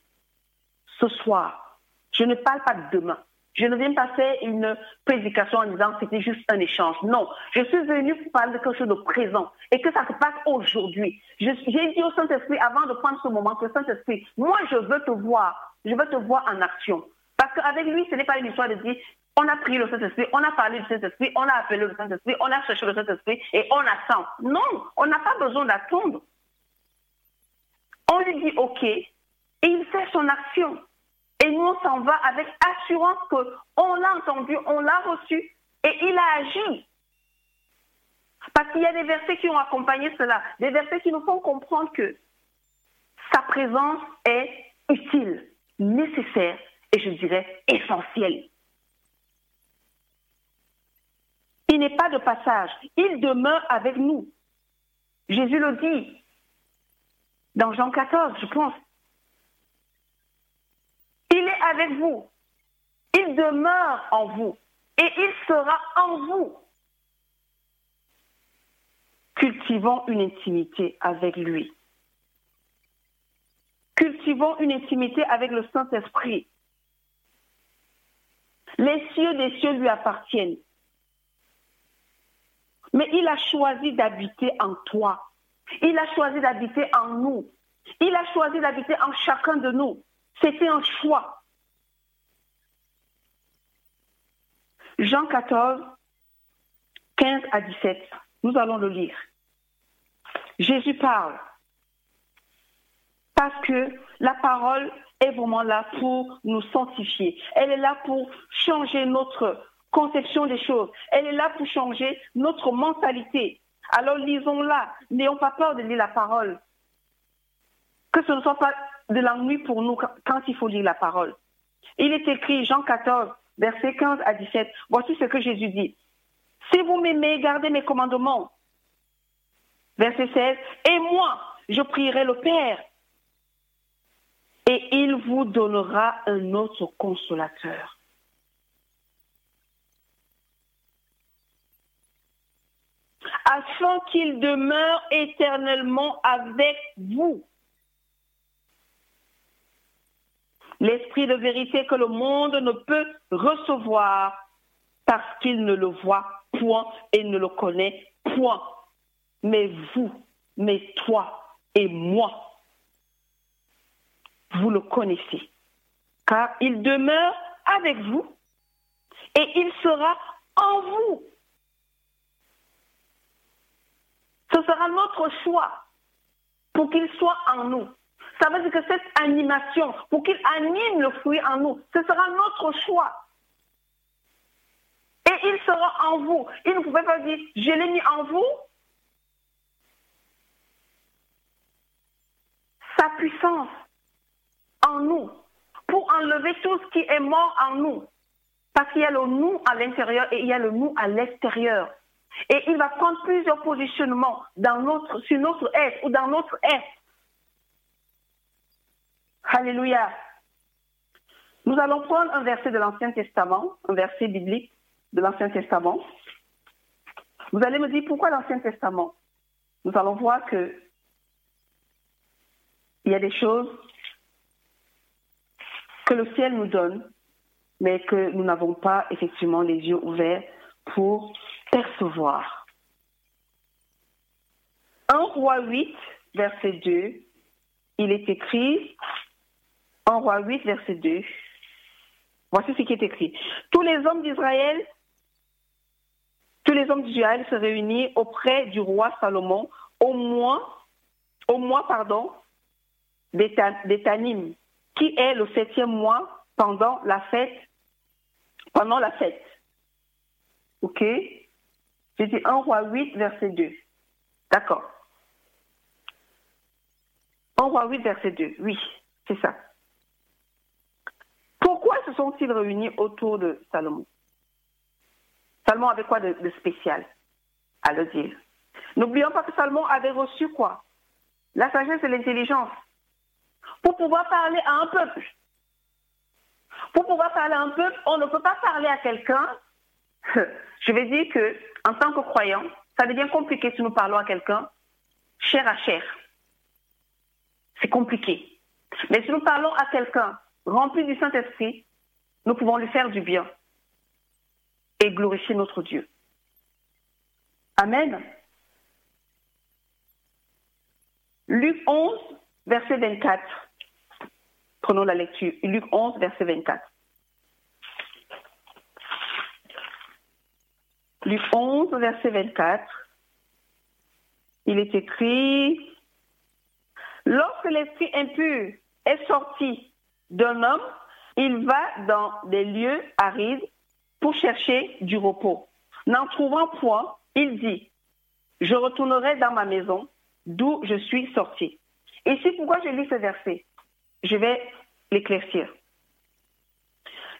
Ce soir, je ne parle pas de demain. Je ne viens pas faire une prédication en disant que c'était juste un échange. Non, je suis venue pour parler de quelque chose de présent et que ça se passe aujourd'hui. J'ai dit au Saint-Esprit avant de prendre ce moment que Saint-Esprit, moi je veux te voir, je veux te voir en action. Parce qu'avec lui, ce n'est pas une histoire de dire on a pris le Saint-Esprit, on a parlé du Saint-Esprit, on a appelé le Saint-Esprit, on a cherché le Saint-Esprit et on attend. Non, on n'a pas besoin d'attendre. On lui dit OK et il fait son action. Et nous, on s'en va avec assurance qu'on l'a entendu, on l'a reçu et il a agi. Parce qu'il y a des versets qui ont accompagné cela, des versets qui nous font comprendre que sa présence est utile, nécessaire et je dirais essentielle. Il n'est pas de passage, il demeure avec nous. Jésus le dit dans Jean 14, je pense. Il est avec vous. Il demeure en vous. Et il sera en vous. Cultivons une intimité avec lui. Cultivons une intimité avec le Saint-Esprit. Les cieux des cieux lui appartiennent. Mais il a choisi d'habiter en toi. Il a choisi d'habiter en nous. Il a choisi d'habiter en chacun de nous. C'était un choix. Jean 14, 15 à 17. Nous allons le lire. Jésus parle. Parce que la parole est vraiment là pour nous sanctifier. Elle est là pour changer notre conception des choses. Elle est là pour changer notre mentalité. Alors lisons-la. N'ayons pas peur de lire la parole. Que ce ne soit pas de l'ennui pour nous quand il faut lire la parole. Il est écrit, Jean 14, versets 15 à 17. Voici ce que Jésus dit. Si vous m'aimez, gardez mes commandements. Verset 16. Et moi, je prierai le Père. Et il vous donnera un autre consolateur afin qu'il demeure éternellement avec vous. L'esprit de vérité que le monde ne peut recevoir parce qu'il ne le voit point et ne le connaît point. Mais vous, mais toi et moi, vous le connaissez, car il demeure avec vous et il sera en vous. Ce sera notre choix pour qu'il soit en nous. Ça veut dire que cette animation, pour qu'il anime le fruit en nous, ce sera notre choix. Et il sera en vous. Il ne pouvait pas dire, je l'ai mis en vous. Sa puissance en nous, pour enlever tout ce qui est mort en nous. Parce qu'il y a le nous à l'intérieur et il y a le nous à l'extérieur. Et il va prendre plusieurs positionnements dans notre, sur notre être ou dans notre être. Alléluia. Nous allons prendre un verset de l'Ancien Testament, un verset biblique de l'Ancien Testament. Vous allez me dire pourquoi l'Ancien Testament? Nous allons voir que il y a des choses que le ciel nous donne, mais que nous n'avons pas effectivement les yeux ouverts pour percevoir. 1 roi 8, verset 2, il est écrit, 1 roi 8, verset 2, voici ce qui est écrit. Tous les hommes d'Israël, tous les hommes d'Israël se réunissent auprès du roi Salomon au mois, au mois, pardon, d'Étanim, qui est le septième mois pendant la fête, pendant la fête. OK? J'ai dit 1 roi 8, verset 2. D'accord. En roi 8, verset 2. Oui, c'est ça. Se sont-ils réunis autour de Salomon? Salomon avait quoi de, spécial à le dire? N'oublions pas que Salomon avait reçu quoi? La sagesse et l'intelligence pour pouvoir parler à un peuple. Pour pouvoir parler à un peuple, on ne peut pas parler à quelqu'un. [laughs] Je vais dire que, en tant que croyant, ça devient compliqué si nous parlons à quelqu'un chair à chair. C'est compliqué. Mais si nous parlons à quelqu'un rempli du Saint-Esprit, nous pouvons lui faire du bien et glorifier notre Dieu. Amen. Luc 11, verset 24. Prenons la lecture. Luc 11, verset 24. Luc 11, verset 24. Il est écrit, lorsque l'esprit impur est sorti d'un homme, il va dans des lieux arides pour chercher du repos. N'en trouvant point, il dit, je retournerai dans ma maison d'où je suis sorti. Et c'est pourquoi je lis ce verset? Je vais l'éclaircir.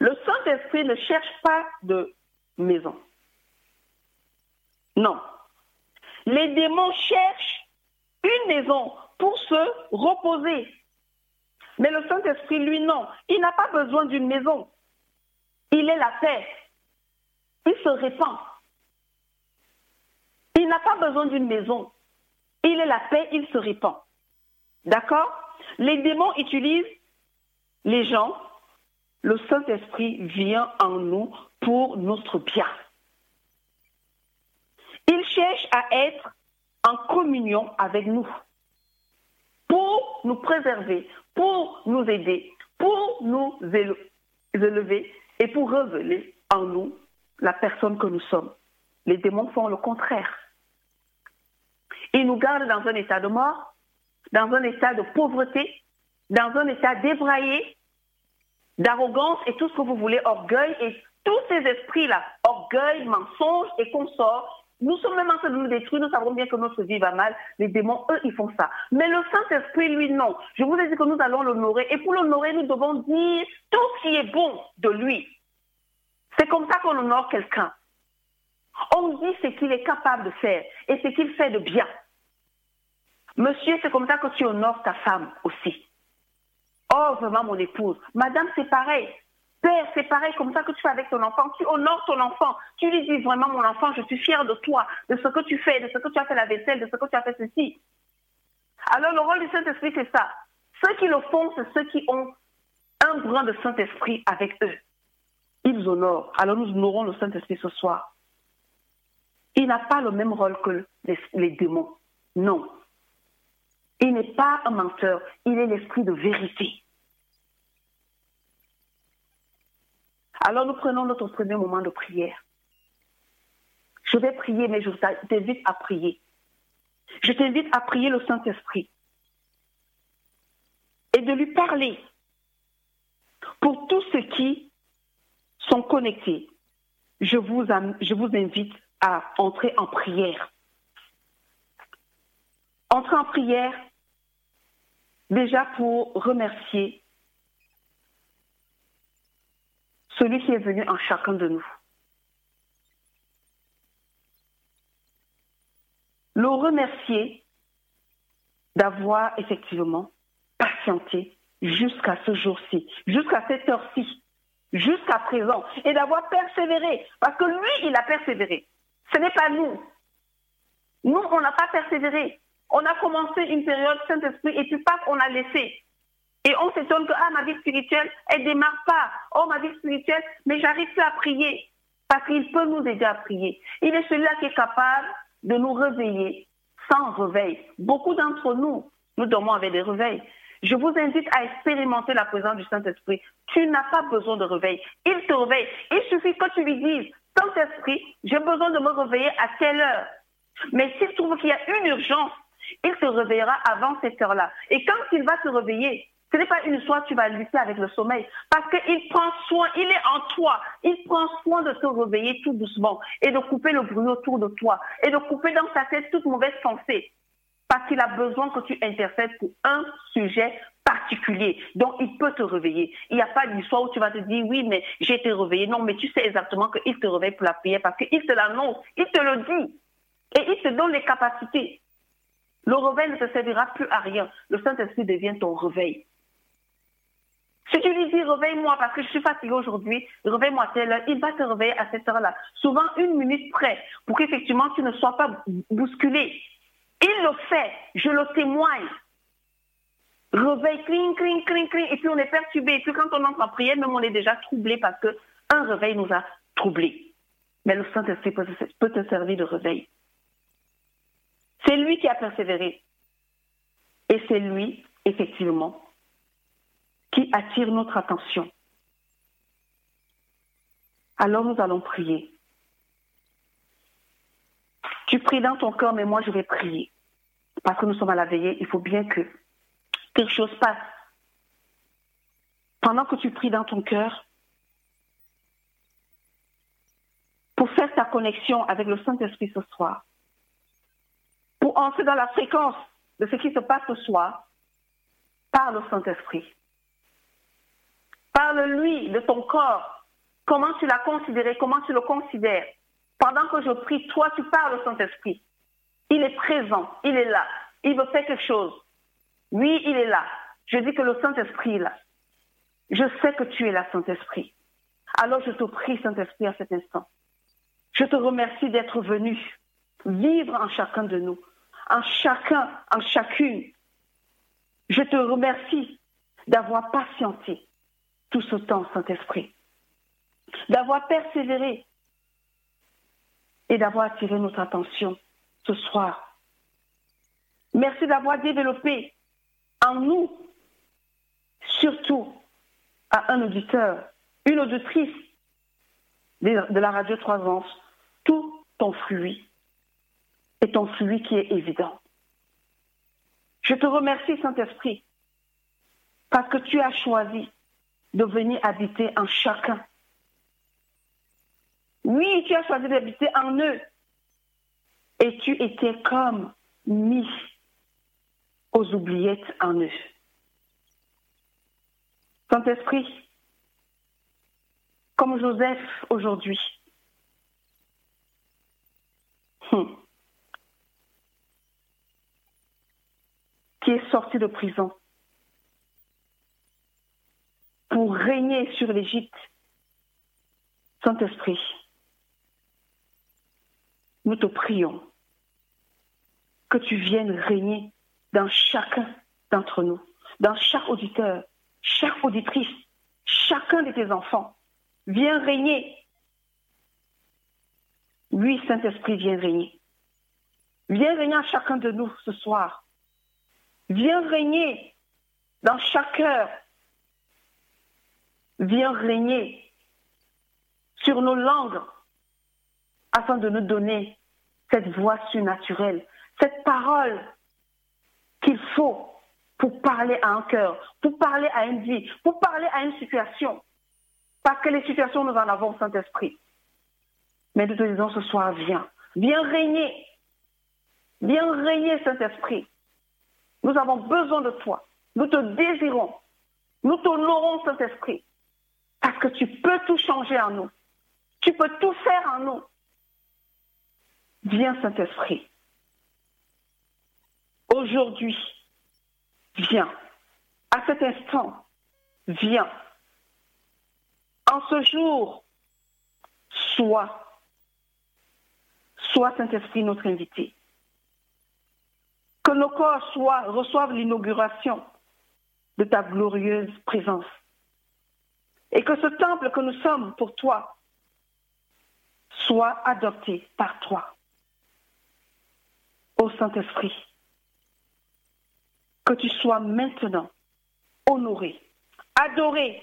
Le Saint-Esprit ne cherche pas de maison. Non. Les démons cherchent une maison pour se reposer. Mais le Saint-Esprit, lui, non. Il n'a pas besoin d'une maison. Il est la paix. Il se répand. Il n'a pas besoin d'une maison. Il est la paix, il se répand. D'accord? Les démons utilisent les gens. Le Saint-Esprit vient en nous pour notre bien. Il cherche à être en communion avec nous pour nous préserver, pour nous aider, pour nous élever et pour révéler en nous la personne que nous sommes. Les démons font le contraire. Ils nous gardent dans un état de mort, dans un état de pauvreté, dans un état débraillé, d'arrogance et tout ce que vous voulez, orgueil et tous ces esprits-là, orgueil, mensonge et consorts, nous sommes même en train de nous détruire, nous savons bien que notre vie va mal. Les démons, eux, ils font ça. Mais le Saint-Esprit, lui, non. Je vous ai dit que nous allons l'honorer. Et pour l'honorer, nous devons dire tout ce qui est bon de lui. C'est comme ça qu'on honore quelqu'un. On dit ce qu'il est capable de faire et ce qu'il fait de bien. Monsieur, c'est comme ça que tu honores ta femme aussi. Oh, vraiment, mon épouse. Madame, c'est pareil. Père, c'est pareil comme ça que tu fais avec ton enfant. Tu honores ton enfant. Tu lui dis vraiment, mon enfant, je suis fière de toi, de ce que tu fais, de ce que tu as fait la vaisselle, de ce que tu as fait ceci. Alors, le rôle du Saint-Esprit, c'est ça. Ceux qui le font, c'est ceux qui ont un brin de Saint-Esprit avec eux. Ils honorent. Alors, nous honorons le Saint-Esprit ce soir. Il n'a pas le même rôle que les, les démons. Non. Il n'est pas un menteur. Il est l'esprit de vérité. Alors nous prenons notre premier moment de prière. Je vais prier, mais je t'invite à prier. Je t'invite à prier le Saint-Esprit et de lui parler pour tous ceux qui sont connectés. Je vous, je vous invite à entrer en prière. Entrer en prière déjà pour remercier celui qui est venu en chacun de nous. Le remercier d'avoir effectivement patienté jusqu'à ce jour-ci, jusqu'à cette heure-ci, jusqu'à présent, et d'avoir persévéré, parce que lui, il a persévéré. Ce n'est pas nous. Nous, on n'a pas persévéré. On a commencé une période Saint-Esprit et puis pas on a laissé. Et on s'étonne que ah, ma vie spirituelle, elle ne démarre pas. Oh, ma vie spirituelle, mais j'arrive plus à prier. Parce qu'il peut nous aider à prier. Il est celui-là qui est capable de nous réveiller sans réveil. Beaucoup d'entre nous, nous dormons avec des réveils. Je vous invite à expérimenter la présence du Saint-Esprit. Tu n'as pas besoin de réveil. Il te réveille. Il suffit que tu lui dises, Saint-Esprit, j'ai besoin de me réveiller à quelle heure Mais s'il trouve qu'il y a une urgence, il se réveillera avant cette heure-là. Et quand il va se réveiller, ce n'est pas une fois tu vas lutter avec le sommeil, parce qu'il prend soin, il est en toi, il prend soin de te réveiller tout doucement et de couper le bruit autour de toi et de couper dans ta tête toute mauvaise pensée, parce qu'il a besoin que tu intercèdes pour un sujet particulier. Donc, il peut te réveiller. Il n'y a pas d'histoire où tu vas te dire, oui, mais j'ai été réveillé. Non, mais tu sais exactement qu'il te réveille pour la prière parce qu'il te l'annonce, il te le dit. Et il te donne les capacités. Le réveil ne te servira plus à rien. Le Saint-Esprit devient ton réveil. Si tu lui dis réveille-moi parce que je suis fatiguée aujourd'hui, réveille-moi à telle heure, il va te réveiller à cette heure-là. Souvent une minute près pour qu'effectivement tu ne sois pas bousculé. Il le fait, je le témoigne. Réveil, cling, cling, cling, cling, et puis on est perturbé. Et puis quand on entre en prière, même on est déjà troublé parce que un réveil nous a troublés. Mais le Saint-Esprit peut te servir de réveil. C'est lui qui a persévéré. Et c'est lui, effectivement, qui attire notre attention. Alors nous allons prier. Tu pries dans ton cœur, mais moi je vais prier. Parce que nous sommes à la veillée, il faut bien que quelque chose passe. Pendant que tu pries dans ton cœur, pour faire ta connexion avec le Saint-Esprit ce soir, pour entrer dans la fréquence de ce qui se passe ce soir, parle au Saint-Esprit. Parle-lui de ton corps. Comment tu l'as considéré, comment tu le considères. Pendant que je prie, toi, tu parles au Saint-Esprit. Il est présent, il est là. Il veut faire quelque chose. Oui, il est là. Je dis que le Saint-Esprit est là. Je sais que tu es là, Saint-Esprit. Alors je te prie, Saint-Esprit, à cet instant. Je te remercie d'être venu vivre en chacun de nous, en chacun, en chacune. Je te remercie d'avoir patienté, tout ce temps, Saint-Esprit, d'avoir persévéré et d'avoir attiré notre attention ce soir. Merci d'avoir développé en nous, surtout à un auditeur, une auditrice de la radio 3 ans, tout ton fruit et ton fruit qui est évident. Je te remercie, Saint-Esprit, parce que tu as choisi de venir habiter en chacun. Oui, tu as choisi d'habiter en eux. Et tu étais comme mis aux oubliettes en eux. Saint-Esprit, comme Joseph aujourd'hui, hmm, qui est sorti de prison, pour régner sur l'Égypte. Saint-Esprit, nous te prions que tu viennes régner dans chacun d'entre nous, dans chaque auditeur, chaque auditrice, chacun de tes enfants. Viens régner. Oui, Saint-Esprit, viens régner. Viens régner à chacun de nous ce soir. Viens régner dans chaque cœur, Viens régner sur nos langues afin de nous donner cette voix surnaturelle, cette parole qu'il faut pour parler à un cœur, pour parler à une vie, pour parler à une situation. Parce que les situations, nous en avons, Saint-Esprit. Mais nous te disons ce soir, viens, viens régner, viens régner, Saint-Esprit. Nous avons besoin de toi. Nous te désirons. Nous t'honorons, Saint-Esprit. Parce que tu peux tout changer en nous. Tu peux tout faire en nous. Viens, Saint-Esprit. Aujourd'hui, viens. À cet instant, viens. En ce jour, sois, sois Saint-Esprit notre invité. Que nos corps soient, reçoivent l'inauguration de ta glorieuse présence. Et que ce temple que nous sommes pour toi soit adopté par toi. Ô Saint-Esprit, que tu sois maintenant honoré, adoré,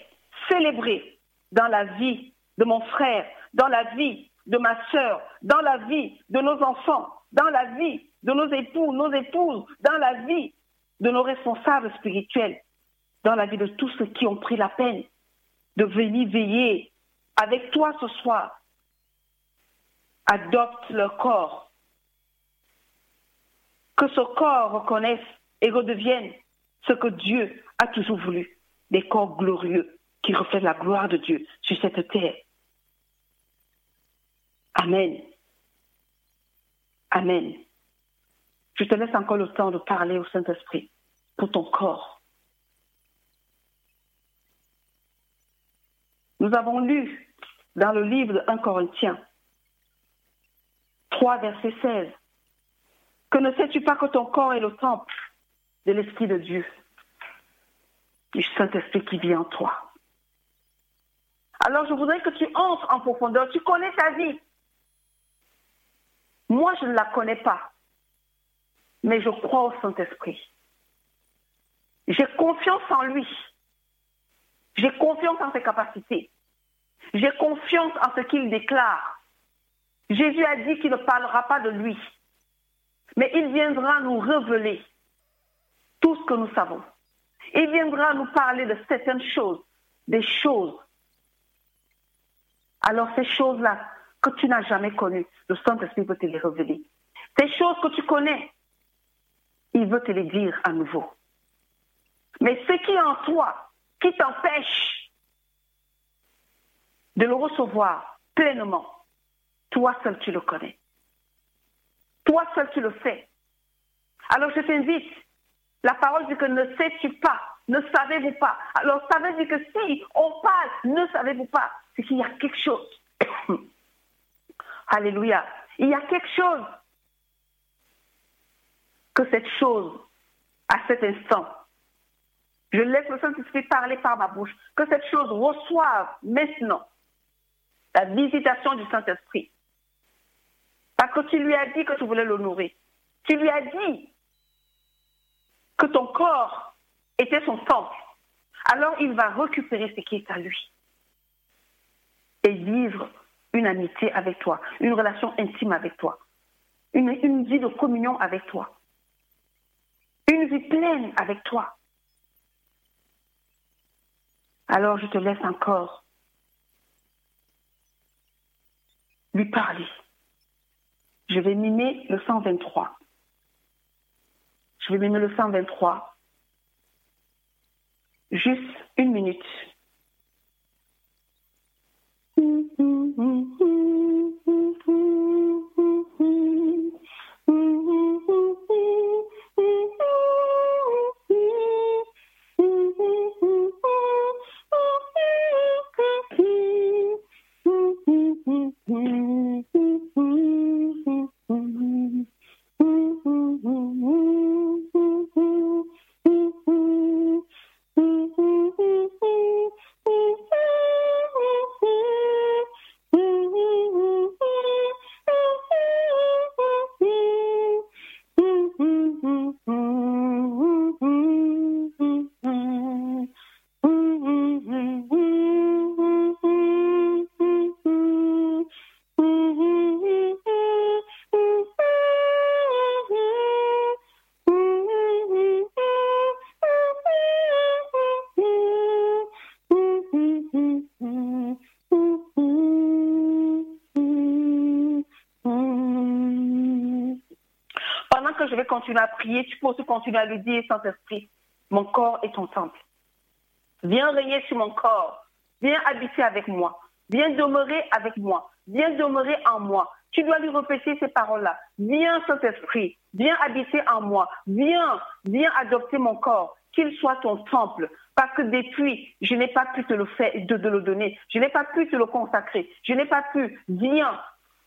célébré dans la vie de mon frère, dans la vie de ma sœur, dans la vie de nos enfants, dans la vie de nos époux, nos épouses, dans la vie de nos responsables spirituels, dans la vie de tous ceux qui ont pris la peine de venir veiller avec toi ce soir. Adopte leur corps. Que ce corps reconnaisse et redevienne ce que Dieu a toujours voulu, des corps glorieux qui reflètent la gloire de Dieu sur cette terre. Amen. Amen. Je te laisse encore le temps de parler au Saint-Esprit pour ton corps. Nous avons lu dans le livre de 1 Corinthiens 3, verset 16, que ne sais-tu pas que ton corps est le temple de l'Esprit de Dieu, du Saint-Esprit qui vit en toi? Alors je voudrais que tu entres en profondeur, tu connais ta vie. Moi, je ne la connais pas, mais je crois au Saint-Esprit. J'ai confiance en lui. J'ai confiance en ses capacités. J'ai confiance en ce qu'il déclare. Jésus a dit qu'il ne parlera pas de lui, mais il viendra nous révéler tout ce que nous savons. Il viendra nous parler de certaines choses, des choses. Alors ces choses-là que tu n'as jamais connues, le Saint-Esprit veut te les révéler. Ces choses que tu connais, il veut te les dire à nouveau. Mais ce qui est en toi, qui t'empêche de le recevoir pleinement, toi seul tu le connais. Toi seul tu le sais. Alors je t'invite la parole dit que ne sais-tu pas, ne savez-vous pas? Alors ça veut dire que si on parle, ne savez-vous pas, c'est qu'il y a quelque chose. [coughs] Alléluia. Il y a quelque chose que cette chose, à cet instant, je laisse le Saint-Esprit parler par ma bouche, que cette chose reçoive maintenant la visitation du Saint-Esprit. Parce que tu lui as dit que tu voulais l'honorer. Tu lui as dit que ton corps était son temple, alors il va récupérer ce qui est à lui et vivre une amitié avec toi, une relation intime avec toi, une, une vie de communion avec toi, une vie pleine avec toi. Alors je te laisse encore lui parler. Je vais mimer le 123. Je vais mettre le 123. Juste une minute. Tu peux aussi continuer à lui dire, Saint-Esprit, mon corps est ton temple. Viens régner sur mon corps. Viens habiter avec moi. Viens demeurer avec moi. Viens demeurer en moi. Tu dois lui répéter ces paroles-là. Viens, Saint-Esprit. Viens habiter en moi. Viens, viens adopter mon corps. Qu'il soit ton temple. Parce que depuis, je n'ai pas pu te le faire, de le donner. Je n'ai pas pu te le consacrer. Je n'ai pas pu. Viens,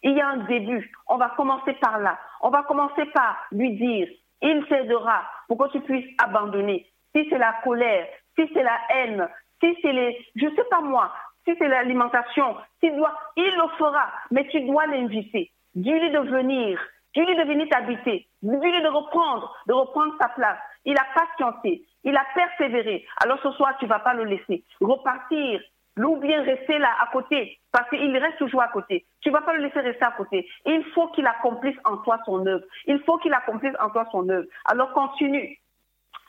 il y a un début. On va commencer par là. On va commencer par lui dire, il t'aidera pour que tu puisses abandonner. Si c'est la colère, si c'est la haine, si c'est les, je sais pas moi, si c'est l'alimentation, il le fera, mais tu dois l'inviter. Dis-lui de venir, dis-lui de venir t'habiter, dis-lui de reprendre, de reprendre sa place. Il a patienté, il a persévéré. Alors ce soir, tu vas pas le laisser repartir ou bien rester là à côté, parce qu'il reste toujours à côté. Tu ne vas pas le laisser rester à côté. Il faut qu'il accomplisse en toi son œuvre. Il faut qu'il accomplisse en toi son œuvre. Alors continue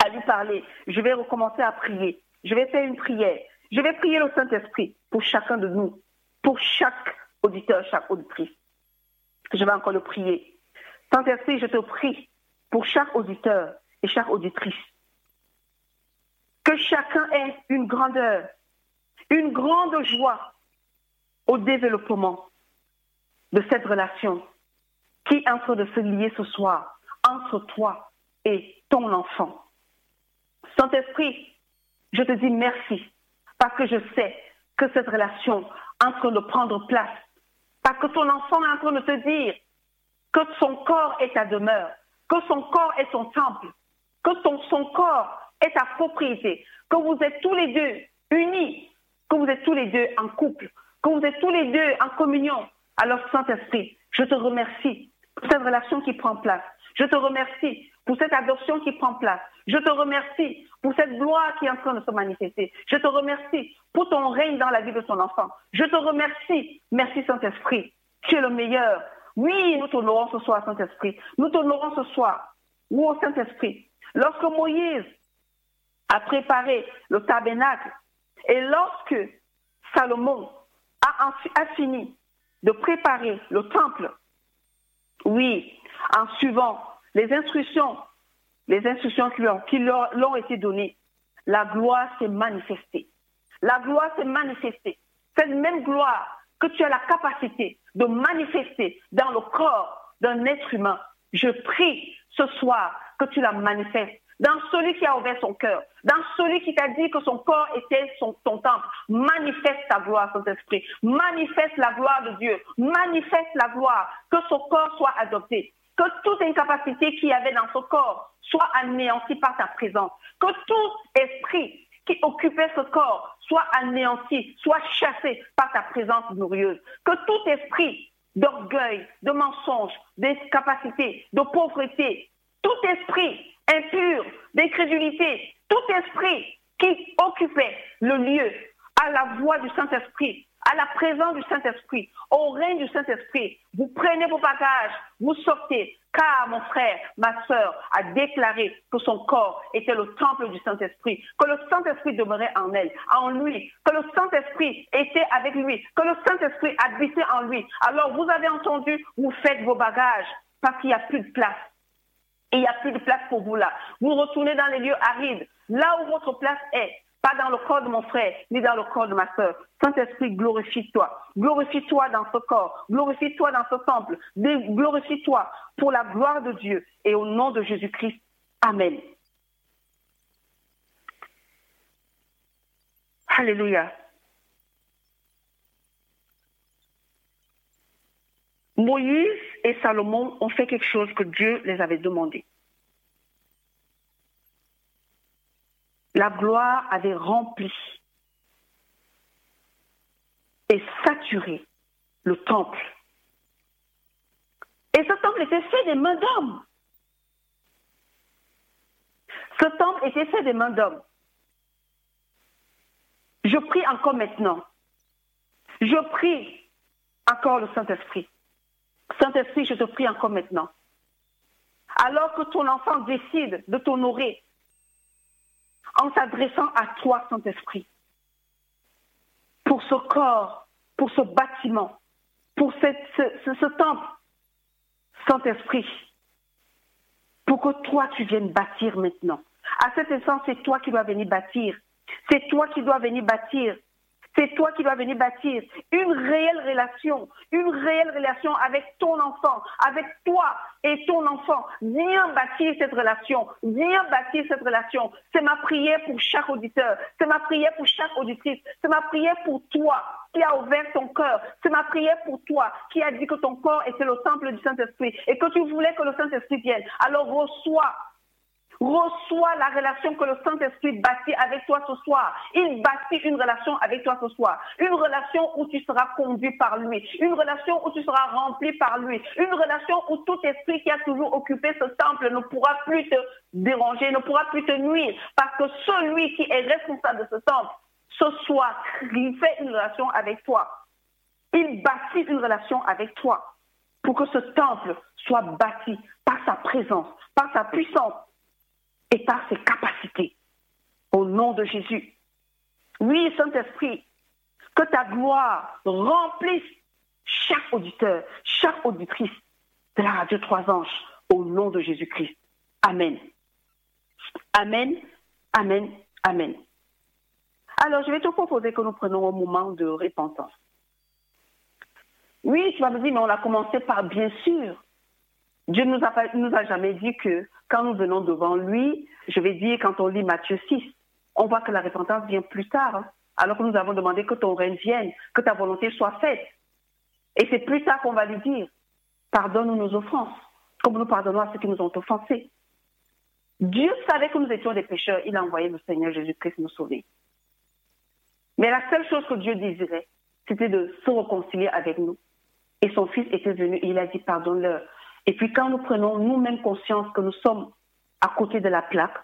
à lui parler. Je vais recommencer à prier. Je vais faire une prière. Je vais prier le Saint-Esprit pour chacun de nous, pour chaque auditeur, chaque auditrice. Je vais encore le prier. Saint-Esprit, je te prie pour chaque auditeur et chaque auditrice. Que chacun ait une grandeur, une grande joie au développement de cette relation qui est en train de se lier ce soir entre toi et ton enfant. Saint-Esprit, je te dis merci parce que je sais que cette relation est en train de prendre place, parce que ton enfant est en train de te dire que son corps est ta demeure, que son corps est son temple, que son corps est ta propriété, que vous êtes tous les deux unis, que vous êtes tous les deux en couple, que vous êtes tous les deux en communion. Alors, Saint-Esprit, je te remercie pour cette relation qui prend place. Je te remercie pour cette adoption qui prend place. Je te remercie pour cette gloire qui est en train de se manifester. Je te remercie pour ton règne dans la vie de ton enfant. Je te remercie. Merci Saint-Esprit. Tu es le meilleur. Oui, nous t'honorons ce soir, Saint-Esprit. Nous t'honorons ce soir. Oh, Saint-Esprit. Lorsque Moïse a préparé le tabernacle et lorsque Salomon a, fini de préparer le temple, oui, en suivant les instructions, les instructions qui leur, ont été données, la gloire s'est manifestée. La gloire s'est manifestée. Cette même gloire que tu as la capacité de manifester dans le corps d'un être humain, je prie ce soir que tu la manifestes dans celui qui a ouvert son cœur, dans celui qui t'a dit que son corps était son, temple. Manifeste ta gloire, Saint-Esprit. Manifeste la gloire de Dieu. Manifeste la gloire. Que son corps soit adopté. Que toute incapacité qu'il y avait dans son corps soit anéantie par ta présence. Que tout esprit qui occupait ce corps soit anéanti, soit chassé par ta présence glorieuse. Que tout esprit d'orgueil, de mensonge, d'incapacité, de pauvreté, tout esprit impur, d'incrédulité, tout esprit qui occupait le lieu à la voix du Saint-Esprit, à la présence du Saint-Esprit, au règne du Saint-Esprit. Vous prenez vos bagages, vous sortez, car mon frère, ma soeur a déclaré que son corps était le temple du Saint-Esprit, que le Saint-Esprit demeurait en elle, en lui, que le Saint-Esprit était avec lui, que le Saint-Esprit habitait en lui. Alors vous avez entendu, vous faites vos bagages parce qu'il n'y a plus de place il n'y a plus de place pour vous là. Vous retournez dans les lieux arides, là où votre place est, pas dans le corps de mon frère, ni dans le corps de ma soeur. Saint-Esprit, glorifie-toi. Glorifie-toi dans ce corps. Glorifie-toi dans ce temple. Glorifie-toi pour la gloire de Dieu et au nom de Jésus-Christ. Amen. Alléluia. Moïse et Salomon ont fait quelque chose que Dieu les avait demandé. La gloire avait rempli et saturé le temple. Et ce temple était fait des mains d'hommes. Ce temple était fait des mains d'hommes. Je prie encore maintenant. Je prie encore le Saint-Esprit. Saint-Esprit, je te prie encore maintenant. Alors que ton enfant décide de t'honorer en s'adressant à toi, Saint-Esprit, pour ce corps, pour ce bâtiment, pour ce, temple, Saint-Esprit, pour que toi, tu viennes bâtir maintenant. À cet instant, c'est toi qui dois venir bâtir. C'est toi qui dois venir bâtir c'est toi qui dois venir bâtir une réelle relation, une réelle relation avec ton enfant, avec toi et ton enfant. Viens bâtir cette relation, viens bâtir cette relation. C'est ma prière pour chaque auditeur, c'est ma prière pour chaque auditrice, c'est ma prière pour toi qui a ouvert ton cœur. C'est ma prière pour toi qui a dit que ton corps était le temple du Saint-Esprit et que tu voulais que le Saint-Esprit vienne. Alors reçois Reçois la relation que le Saint-Esprit bâtit avec toi ce soir. Il bâtit une relation avec toi ce soir. Une relation où tu seras conduit par lui. Une relation où tu seras rempli par lui. Une relation où tout esprit qui a toujours occupé ce temple ne pourra plus te déranger, ne pourra plus te nuire. Parce que celui qui est responsable de ce temple, ce soir, il fait une relation avec toi. Il bâtit une relation avec toi pour que ce temple soit bâti par sa présence, par sa puissance et par ses capacités. Au nom de Jésus. Oui, Saint-Esprit, que ta gloire remplisse chaque auditeur, chaque auditrice de la radio Trois Anges, au nom de Jésus-Christ. Amen. Amen, amen, amen. Alors, je vais te proposer que nous prenons un moment de repentance. Oui, tu vas me dire, mais on a commencé par bien sûr. Dieu ne nous a, nous a jamais dit que quand nous venons devant lui, je vais dire quand on lit Matthieu 6, on voit que la repentance vient plus tard, hein. alors que nous avons demandé que ton règne vienne, que ta volonté soit faite. Et c'est plus tard qu'on va lui dire, pardonne-nous nos offenses, comme nous pardonnons à ceux qui nous ont offensés. Dieu savait que nous étions des pécheurs, il a envoyé le Seigneur Jésus-Christ nous sauver. Mais la seule chose que Dieu désirait, c'était de se réconcilier avec nous. Et son Fils était venu et il a dit pardonne-leur. Et puis quand nous prenons nous-mêmes conscience que nous sommes à côté de la plaque,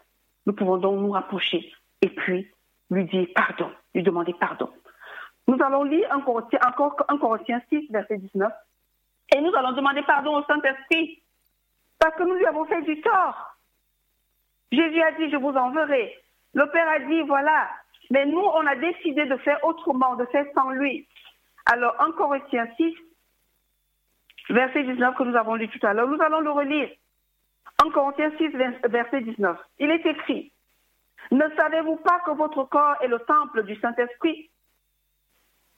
nous pouvons donc nous rapprocher et puis lui dire pardon, lui demander pardon. Nous allons lire encore un Corinthiens 6, verset 19. Et nous allons demander pardon au Saint-Esprit parce que nous lui avons fait du tort. Jésus a dit, je vous enverrai. Le Père a dit, voilà. Mais nous, on a décidé de faire autrement, de faire sans lui. Alors, en Corinthiens 6, verset 19 que nous avons lu tout à l'heure, nous allons le relire. En Corinthiens 6, verset 19, il est écrit, ne savez-vous pas que votre corps est le temple du Saint-Esprit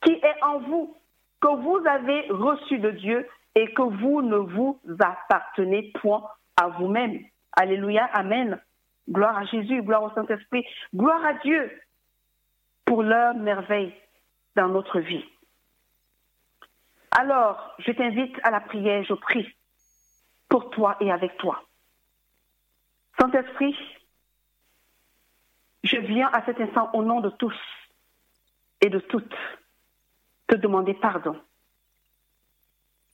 qui est en vous, que vous avez reçu de Dieu et que vous ne vous appartenez point à vous-même? Alléluia, Amen. Gloire à Jésus, gloire au Saint-Esprit, gloire à Dieu pour leur merveille dans notre vie. Alors, je t'invite à la prière, je prie pour toi et avec toi. Saint-Esprit, je viens à cet instant au nom de tous et de toutes te demander pardon.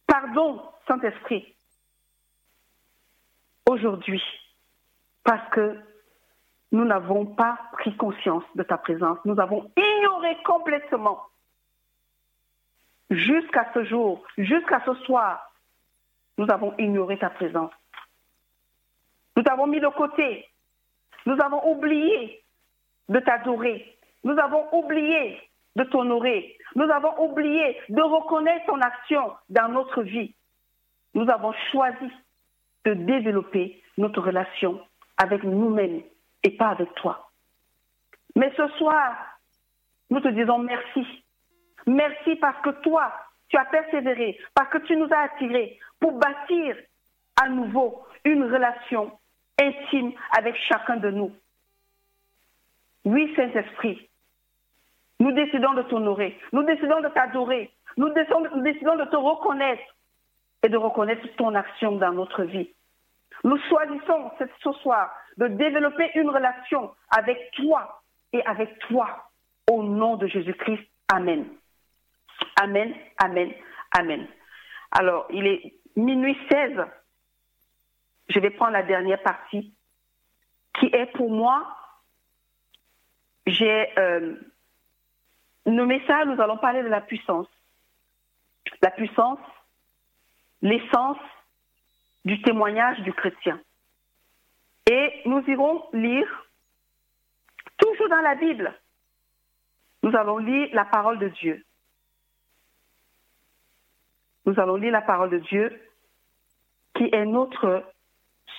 Pardon, Saint-Esprit, aujourd'hui, parce que nous n'avons pas pris conscience de ta présence. Nous avons ignoré complètement jusqu'à ce jour, jusqu'à ce soir, nous avons ignoré ta présence. Nous t'avons mis de côté. Nous avons oublié de t'adorer. Nous avons oublié de t'honorer. Nous avons oublié de reconnaître ton action dans notre vie. Nous avons choisi de développer notre relation avec nous-mêmes et pas avec toi. Mais ce soir, nous te disons merci. Merci parce que toi, tu as persévéré, parce que tu nous as attirés pour bâtir à nouveau une relation intime avec chacun de nous. Oui, Saint-Esprit, nous décidons de t'honorer, nous décidons de t'adorer, nous décidons, de te reconnaître et de reconnaître ton action dans notre vie. Nous choisissons ce soir de développer une relation avec toi et avec toi au nom de Jésus-Christ. Amen. Amen, amen, amen. Alors, il est minuit 16. Je vais prendre la dernière partie qui est pour moi, j'ai euh, nommé ça, nous allons parler de la puissance. La puissance, l'essence du témoignage du chrétien. Et nous irons lire, toujours dans la Bible, nous allons lire la parole de Dieu. Nous allons lire la parole de Dieu qui est notre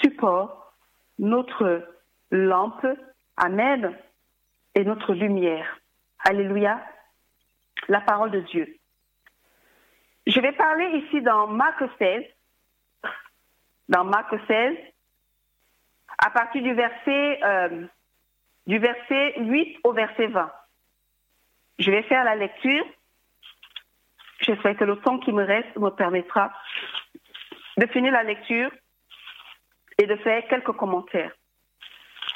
support, notre lampe, Amen, et notre lumière. Alléluia. La parole de Dieu. Je vais parler ici dans Marc 16, dans Marc 16, à partir du verset, euh, du verset 8 au verset 20. Je vais faire la lecture. J'espère que le temps qui me reste me permettra de finir la lecture et de faire quelques commentaires.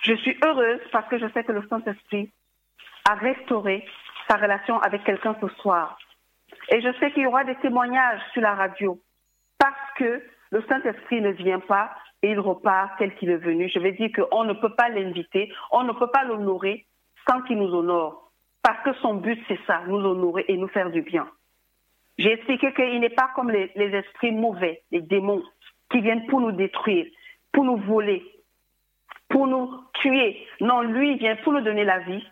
Je suis heureuse parce que je sais que le Saint-Esprit a restauré sa relation avec quelqu'un ce soir. Et je sais qu'il y aura des témoignages sur la radio parce que le Saint-Esprit ne vient pas et il repart tel qu'il est venu. Je vais dire qu'on ne peut pas l'inviter, on ne peut pas l'honorer sans qu'il nous honore. parce que son but, c'est ça, nous honorer et nous faire du bien. J'ai expliqué qu'il n'est pas comme les, les, esprits mauvais, les démons, qui viennent pour nous détruire, pour nous voler, pour nous tuer. Non, lui vient pour nous donner la vie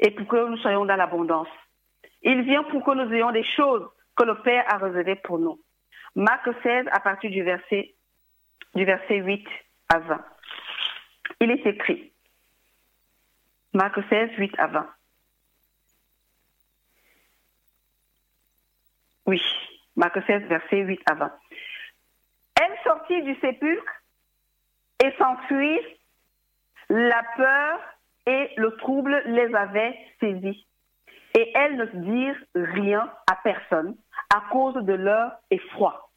et pour que nous soyons dans l'abondance. Il vient pour que nous ayons des choses que le Père a réservées pour nous. Marc 16, à partir du verset, du verset 8 à 20. Il est écrit, Marc 16, 8 à 20. Oui, Marc 16, verset 8 à 20. Elle sortit du sépulcre et s'enfuit. La peur et le trouble les avaient saisis. Et elles ne dirent rien à personne à cause de leur effroi.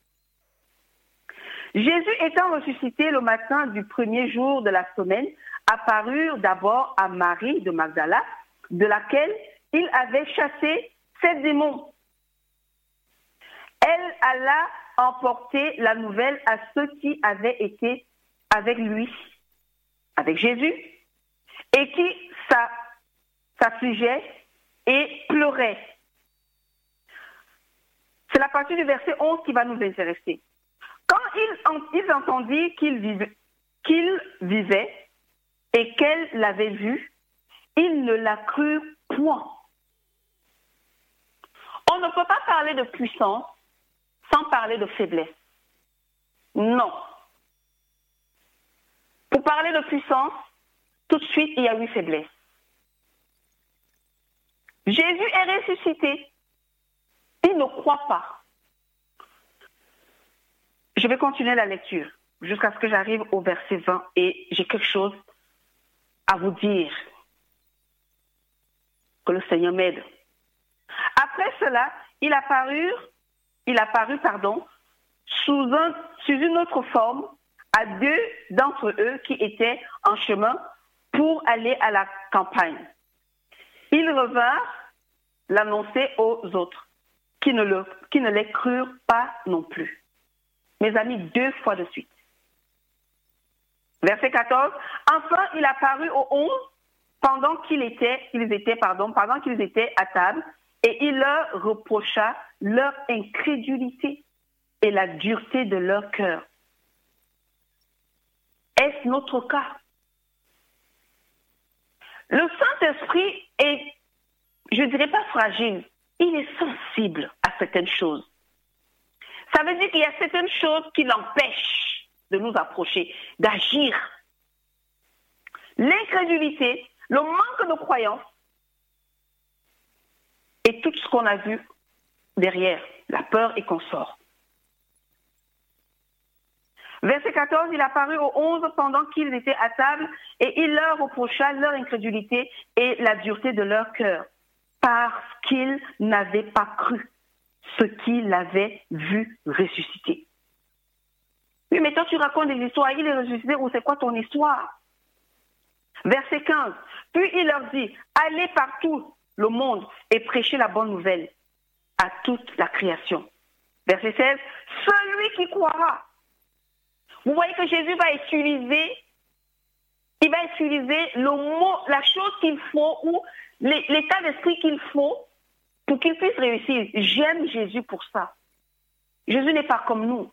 Jésus étant ressuscité le matin du premier jour de la semaine, apparut d'abord à Marie de Magdala, de laquelle il avait chassé sept démons. Elle alla emporter la nouvelle à ceux qui avaient été avec lui, avec Jésus, et qui s'affligeaient et pleuraient. C'est la partie du verset 11 qui va nous intéresser. Quand ils, entendirent qu'il vivait, vivait et qu'elle l'avait vu, ils ne la crurent point. On ne peut pas parler de puissance parler de faiblesse. Non. Pour parler de puissance, tout de suite, il y a eu faiblesse. Jésus est ressuscité. Il ne croit pas. Je vais continuer la lecture jusqu'à ce que j'arrive au verset 20 et j'ai quelque chose à vous dire. Que le Seigneur m'aide. Après cela, il apparut il apparut, pardon, sous, un, sous une autre forme à deux d'entre eux qui étaient en chemin pour aller à la campagne. Ils revinrent l'annoncer aux autres, qui ne, les crurent pas non plus. Mes amis, deux fois de suite. Verset 14. Enfin, il apparut aux onze pendant qu'ils étaient à table et il leur reprocha leur incrédulité et la dureté de leur cœur. Est-ce notre cas? Le Saint-Esprit est, je ne dirais pas fragile, il est sensible à certaines choses. Ça veut dire qu'il y a certaines choses qui l'empêchent de nous approcher, d'agir. L'incrédulité, le manque de croyance, et tout ce qu'on a vu derrière, la peur et qu'on sort. Verset 14, il apparut aux onze pendant qu'ils étaient à table et il leur reprocha leur incrédulité et la dureté de leur cœur parce qu'ils n'avaient pas cru ce qu'il avait vu ressusciter. Oui, mais toi tu racontes des histoires, il est ressuscité ou c'est quoi ton histoire? Verset 15, puis il leur dit, allez partout le monde et prêcher la bonne nouvelle à toute la création. Verset 16, celui qui croira. Vous voyez que Jésus va utiliser, il va utiliser le mot, la chose qu'il faut ou l'état d'esprit qu'il faut pour qu'il puisse réussir. J'aime Jésus pour ça. Jésus n'est pas comme nous.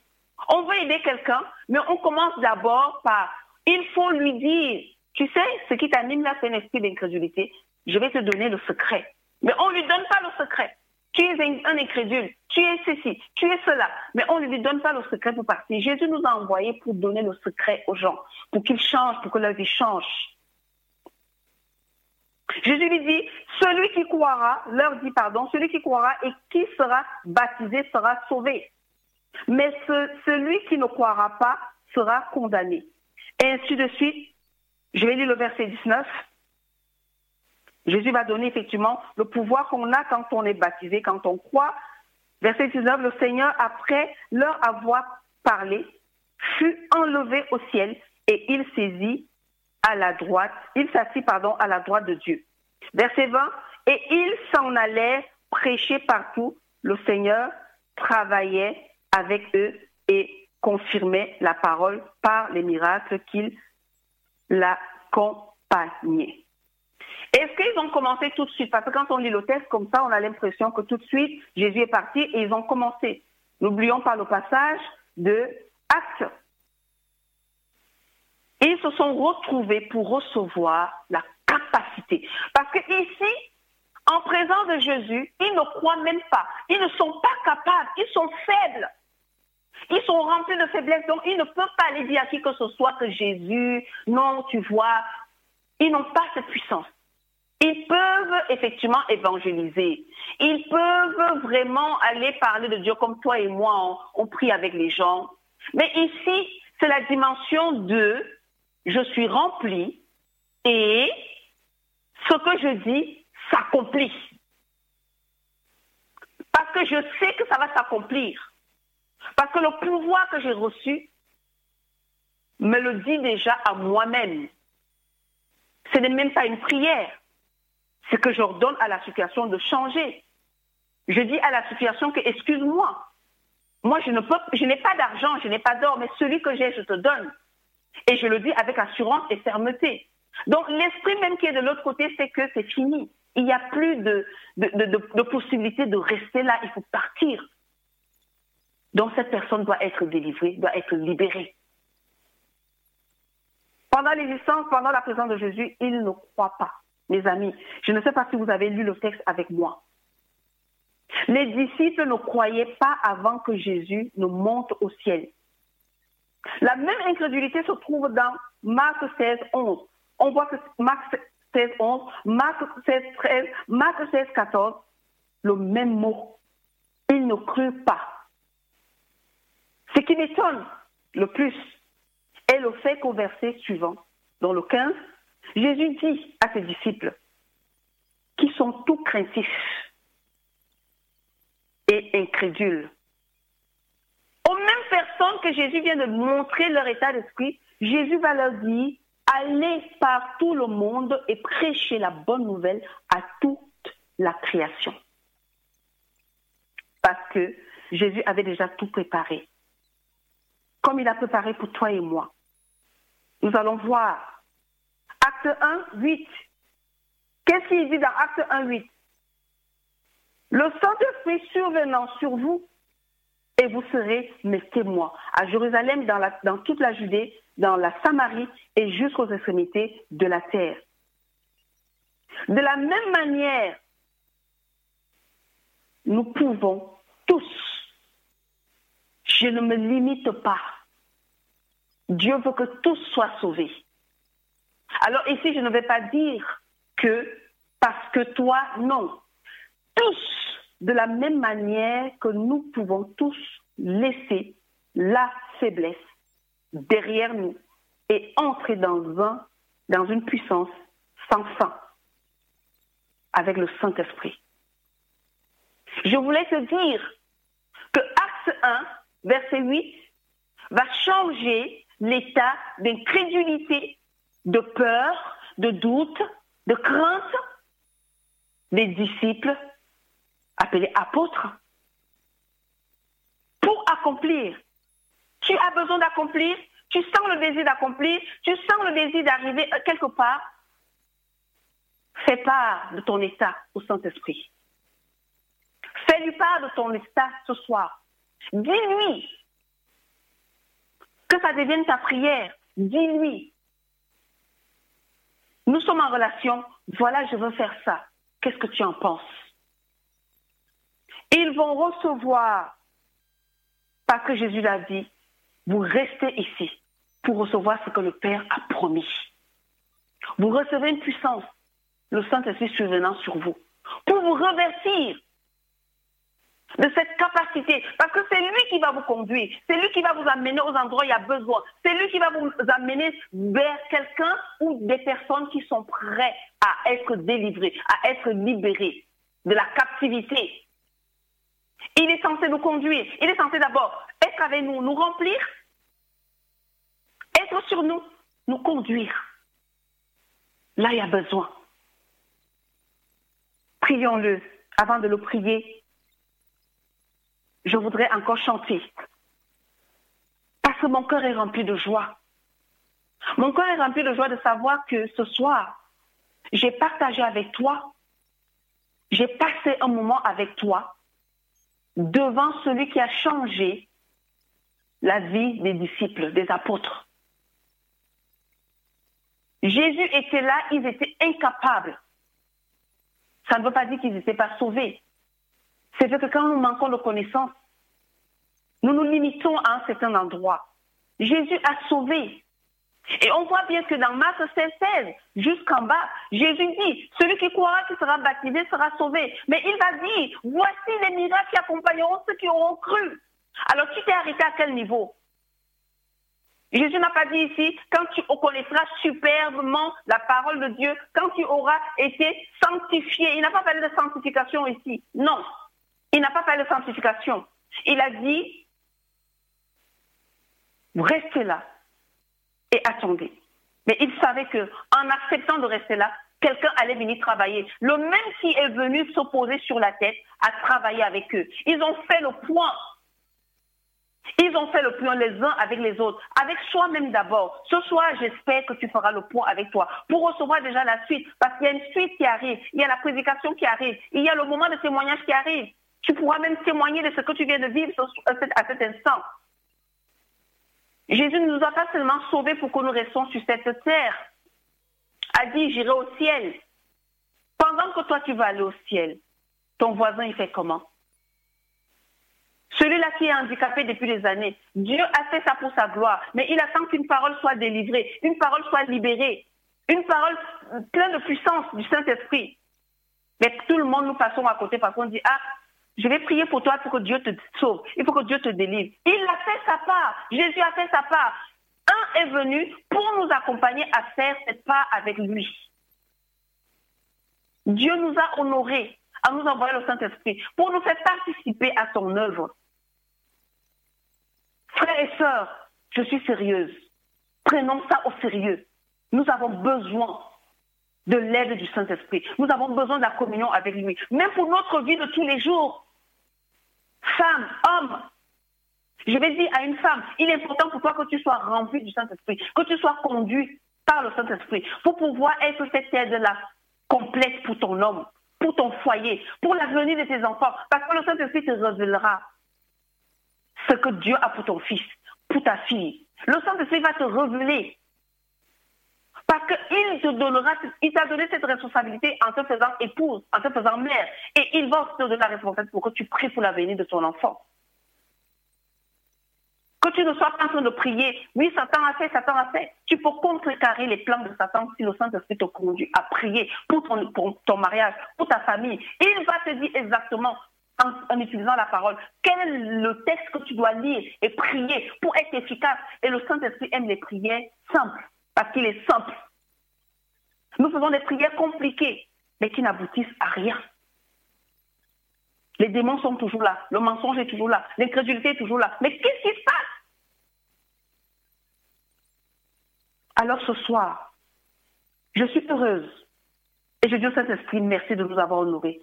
On veut aider quelqu'un, mais on commence d'abord par, il faut lui dire, tu sais, ce qui t'anime là, c'est un esprit d'incrédulité je vais te donner le secret. Mais on ne lui donne pas le secret. Tu es un, incrédule, tu es ceci, tu es cela, mais on ne lui donne pas le secret pour partir. Jésus nous a envoyés pour donner le secret aux gens, pour qu'ils changent, pour que leur vie change. Jésus lui dit, celui qui croira, leur dit pardon, celui qui croira et qui sera baptisé sera sauvé. Mais celui qui ne croira pas sera condamné. Et ainsi de suite, je vais lire le verset 19. Jésus va donner effectivement le pouvoir qu'on a quand on est baptisé, quand on croit. Verset 19, le Seigneur, après leur avoir parlé, fut enlevé au ciel et il saisit à la droite, il s'assit, pardon, à la droite de Dieu. Verset 20, et il s'en allait prêcher partout. Le Seigneur travaillait avec eux et confirmait la parole par les miracles qu'il l'accompagnait. Est-ce qu'ils ont commencé tout de suite? Parce que quand on lit le texte comme ça, on a l'impression que tout de suite, Jésus est parti et ils ont commencé. N'oublions pas le passage de Actes. Ils se sont retrouvés pour recevoir la capacité. Parce que ici, en présence de Jésus, ils ne croient même pas. Ils ne sont pas capables. Ils sont faibles. Ils sont remplis de faiblesse. Donc, ils ne peuvent pas aller dire à qui que ce soit que Jésus, non, tu vois. Ils n'ont pas cette puissance. Ils peuvent effectivement évangéliser. Ils peuvent vraiment aller parler de Dieu comme toi et moi, on, prie avec les gens. Mais ici, c'est la dimension de je suis rempli et ce que je dis s'accomplit. Parce que je sais que ça va s'accomplir. Parce que le pouvoir que j'ai reçu me le dit déjà à moi-même. Ce n'est même pas une prière. C'est que j'ordonne à la situation de changer. Je dis à la situation que, excuse-moi, moi je ne peux, je n'ai pas d'argent, je n'ai pas d'or, mais celui que j'ai, je te donne. Et je le dis avec assurance et fermeté. Donc l'esprit même qui est de l'autre côté, c'est que c'est fini. Il n'y a plus de, de, possibilité de rester là, il faut partir. Donc cette personne doit être délivrée, doit être libérée. Pendant l'existence, pendant la présence de Jésus, il ne croit pas. Mes amis, je ne sais pas si vous avez lu le texte avec moi. Les disciples ne croyaient pas avant que Jésus ne monte au ciel. La même incrédulité se trouve dans Marc 16, 11. On voit que Marc 16, 11, Marc 16, 13, Marc 16, 14, le même mot. Ils ne crurent pas. Ce qui m'étonne le plus est le fait qu'au verset suivant, dans le 15, Jésus dit à ses disciples, qui sont tout craintifs et incrédules, aux mêmes personnes que Jésus vient de montrer leur état d'esprit, Jésus va leur dire, allez par tout le monde et prêchez la bonne nouvelle à toute la création. Parce que Jésus avait déjà tout préparé, comme il a préparé pour toi et moi. Nous allons voir Acte 1, 8. Qu'est-ce qu'il dit dans Acte 1, 8 Le Saint-Esprit survenant sur vous et vous serez mes témoins à Jérusalem, dans, dans toute la Judée, dans la Samarie et jusqu'aux extrémités de la terre. De la même manière, nous pouvons tous, je ne me limite pas, Dieu veut que tous soient sauvés. Alors ici, je ne vais pas dire que parce que toi, non. Tous de la même manière que nous pouvons tous laisser la faiblesse derrière nous et entrer dans, un, dans une puissance sans fin avec le Saint-Esprit. Je voulais te dire que Acte 1, verset 8, va changer l'état d'incrédulité, de peur, de doute, de crainte des disciples appelé apôtre, pour accomplir. Tu as besoin d'accomplir, tu sens le désir d'accomplir, tu sens le désir d'arriver quelque part. Fais part de ton état au Saint-Esprit. Fais-lui part de ton état ce soir. Dis-lui que ça devienne ta prière. Dis-lui. Nous sommes en relation. Voilà, je veux faire ça. Qu'est-ce que tu en penses? Ils vont recevoir, parce que Jésus l'a dit, vous restez ici pour recevoir ce que le Père a promis. Vous recevez une puissance, le Saint-Esprit survenant sur vous, pour vous revertir de cette capacité. Parce que c'est lui qui va vous conduire. C'est lui qui va vous amener aux endroits où il y a besoin. C'est lui qui va vous amener vers quelqu'un ou des personnes qui sont prêtes à être délivrées, à être libérées de la captivité, il est censé nous conduire. Il est censé d'abord être avec nous, nous remplir, être sur nous, nous conduire. Là, il y a besoin. Prions-le. Avant de le prier, je voudrais encore chanter. Parce que mon cœur est rempli de joie. Mon cœur est rempli de joie de savoir que ce soir, j'ai partagé avec toi, j'ai passé un moment avec toi devant celui qui a changé la vie des disciples, des apôtres. Jésus était là, ils étaient incapables. Ça ne veut pas dire qu'ils n'étaient pas sauvés. C'est que quand nous manquons de connaissances, nous nous limitons à un certain endroit. Jésus a sauvé. Et on voit bien que dans Marc 16, 16 jusqu'en bas, Jésus dit, celui qui croira qui sera baptisé sera sauvé. Mais il va dire, voici les miracles qui accompagneront ceux qui auront cru. Alors tu t'es arrêté à quel niveau? Jésus n'a pas dit ici, quand tu connaîtras superbement la parole de Dieu, quand tu auras été sanctifié. Il n'a pas parlé de sanctification ici. Non, il n'a pas parlé de sanctification. Il a dit, restez là et attendez. Mais il savait que en acceptant de rester là, quelqu'un allait venir travailler. Le même qui est venu s'opposer sur la tête a travaillé avec eux. Ils ont fait le point. Ils ont fait le point les uns avec les autres, avec soi-même d'abord. Ce soir, j'espère que tu feras le point avec toi pour recevoir déjà la suite, parce qu'il y a une suite qui arrive, il y a la prédication qui arrive, il y a le moment de témoignage qui arrive. Tu pourras même témoigner de ce que tu viens de vivre à cet instant. Jésus ne nous a pas seulement sauvés pour que nous restions sur cette terre. A dit, j'irai au ciel. Pendant que toi, tu vas aller au ciel, ton voisin, il fait comment? Celui-là qui est handicapé depuis des années, Dieu a fait ça pour sa gloire, mais il attend qu'une parole soit délivrée, une parole soit libérée, une parole pleine de puissance du Saint-Esprit. Mais tout le monde, nous passons à côté parce qu'on dit, ah, je vais prier pour toi pour que Dieu te sauve. Il faut que Dieu te délivre. Il a fait sa part. Jésus a fait sa part. Un est venu pour nous accompagner à faire cette part avec lui. Dieu nous a honorés à nous envoyer le Saint-Esprit pour nous faire participer à son œuvre. Frères et sœurs, je suis sérieuse. Prenons ça au sérieux. Nous avons besoin de l'aide du Saint-Esprit. Nous avons besoin de la communion avec lui. Même pour notre vie de tous les jours. Femme, homme. Je vais dire à une femme, il est important pour toi que tu sois rempli du Saint-Esprit, que tu sois conduit par le Saint-Esprit, pour pouvoir être cette aide-là complète pour ton homme, pour ton foyer, pour l'avenir de tes enfants. Parce que le Saint-Esprit te révélera ce que Dieu a pour ton fils, pour ta fille. Le Saint-Esprit va te révéler parce qu'il te donnera, il t'a donné cette responsabilité en te faisant épouse, en te faisant mère. Et il va aussi te donner la responsabilité pour que tu pries pour l'avenir de ton enfant. Que tu ne sois pas en train de prier, oui, Satan a fait, Satan a fait. Tu peux contrecarrer les plans de Satan si le Saint-Esprit te conduit à prier pour ton, mariage, pour ta famille. Il va te dire exactement, en, en, utilisant la parole, quel est le texte que tu dois lire et prier pour être efficace. Et le Saint-Esprit aime les prières simples parce qu'il est simple. Nous faisons des prières compliquées, mais qui n'aboutissent à rien. Les démons sont toujours là, le mensonge est toujours là, l'incrédulité est toujours là. Mais qu'est-ce qui se passe? Alors ce soir, je suis heureuse et je dis au Saint-Esprit merci de nous avoir honorés.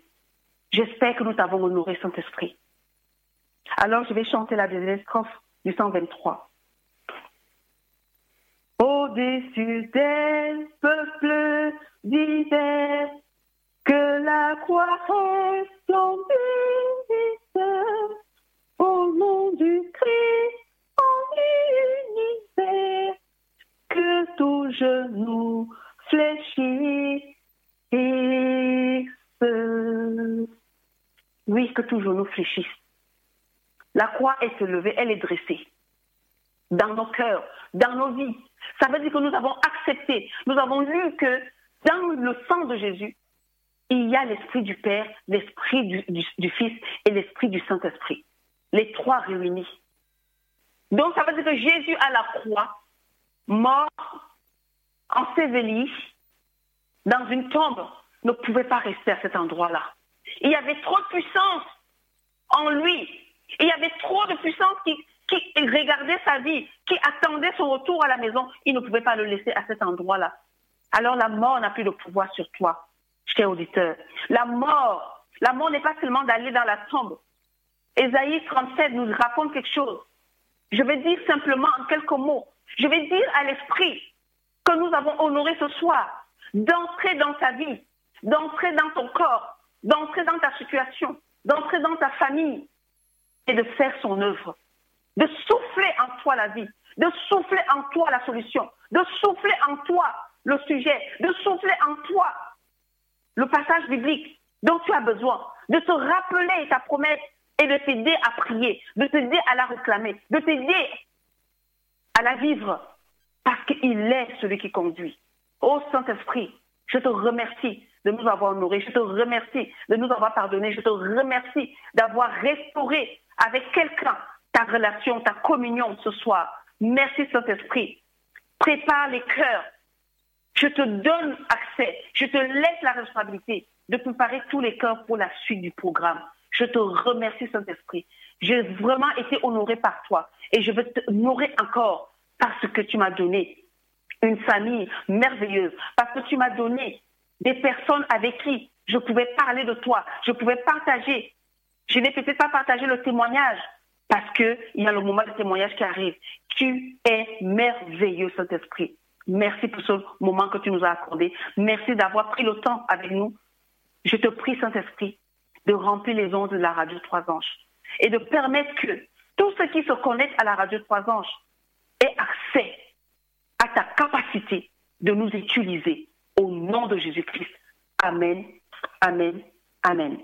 J'espère que nous t'avons honoré, Saint-Esprit. Alors je vais chanter la deuxième strophe du 123 au-dessus des peuples divers, que la croix resplendisse au nom du Christ en univers, que tout genou fléchisse. Oui, que tout genou fléchisse. La croix est levée, elle est dressée dans nos cœurs, dans nos vies. Ça veut dire que nous avons accepté, nous avons lu que dans le sang de Jésus, il y a l'esprit du Père, l'esprit du, Fils et l'esprit du Saint-Esprit. Les trois réunis. Donc ça veut dire que Jésus à la croix, mort, enseveli, dans une tombe, ne pouvait pas rester à cet endroit-là. Il y avait trop de puissance en lui. Il y avait trop de puissance qui, qui regardait sa vie, qui attendait son retour à la maison, il ne pouvait pas le laisser à cet endroit-là. Alors la mort n'a plus de pouvoir sur toi, cher auditeur. La mort, la mort n'est pas seulement d'aller dans la tombe. Ésaïe 37 nous raconte quelque chose. Je vais dire simplement en quelques mots. Je vais dire à l'esprit que nous avons honoré ce soir d'entrer dans ta vie, d'entrer dans ton corps, d'entrer dans ta situation, d'entrer dans ta famille et de faire son œuvre, de souffler en toi la vie, de souffler en toi la solution, de souffler en toi le sujet, de souffler en toi le passage biblique dont tu as besoin, de te rappeler ta promesse et de t'aider à prier, de t'aider à la réclamer, de t'aider à la vivre, parce qu'il est celui qui conduit. Ô Saint-Esprit, je te remercie de nous avoir honorés, je te remercie de nous avoir pardonné, je te remercie d'avoir restauré avec quelqu'un ta relation, ta communion ce soir. Merci Saint-Esprit. Prépare les cœurs. Je te donne accès, je te laisse la responsabilité de préparer tous les cœurs pour la suite du programme. Je te remercie, Saint-Esprit. J'ai vraiment été honoré par toi et je veux t'honorer encore parce que tu m'as donné une famille merveilleuse, parce que tu m'as donné des personnes avec qui je pouvais parler de toi, je pouvais partager. Je n'ai peut-être pas partagé le témoignage parce qu'il y a le moment de témoignage qui arrive. Tu es merveilleux, Saint-Esprit. Merci pour ce moment que tu nous as accordé. Merci d'avoir pris le temps avec nous. Je te prie, Saint-Esprit, de remplir les ondes de la radio Trois Anges et de permettre que tous ceux qui se connectent à la radio Trois Anges aient accès à ta capacité de nous utiliser au nom de Jésus-Christ. Amen, Amen, Amen.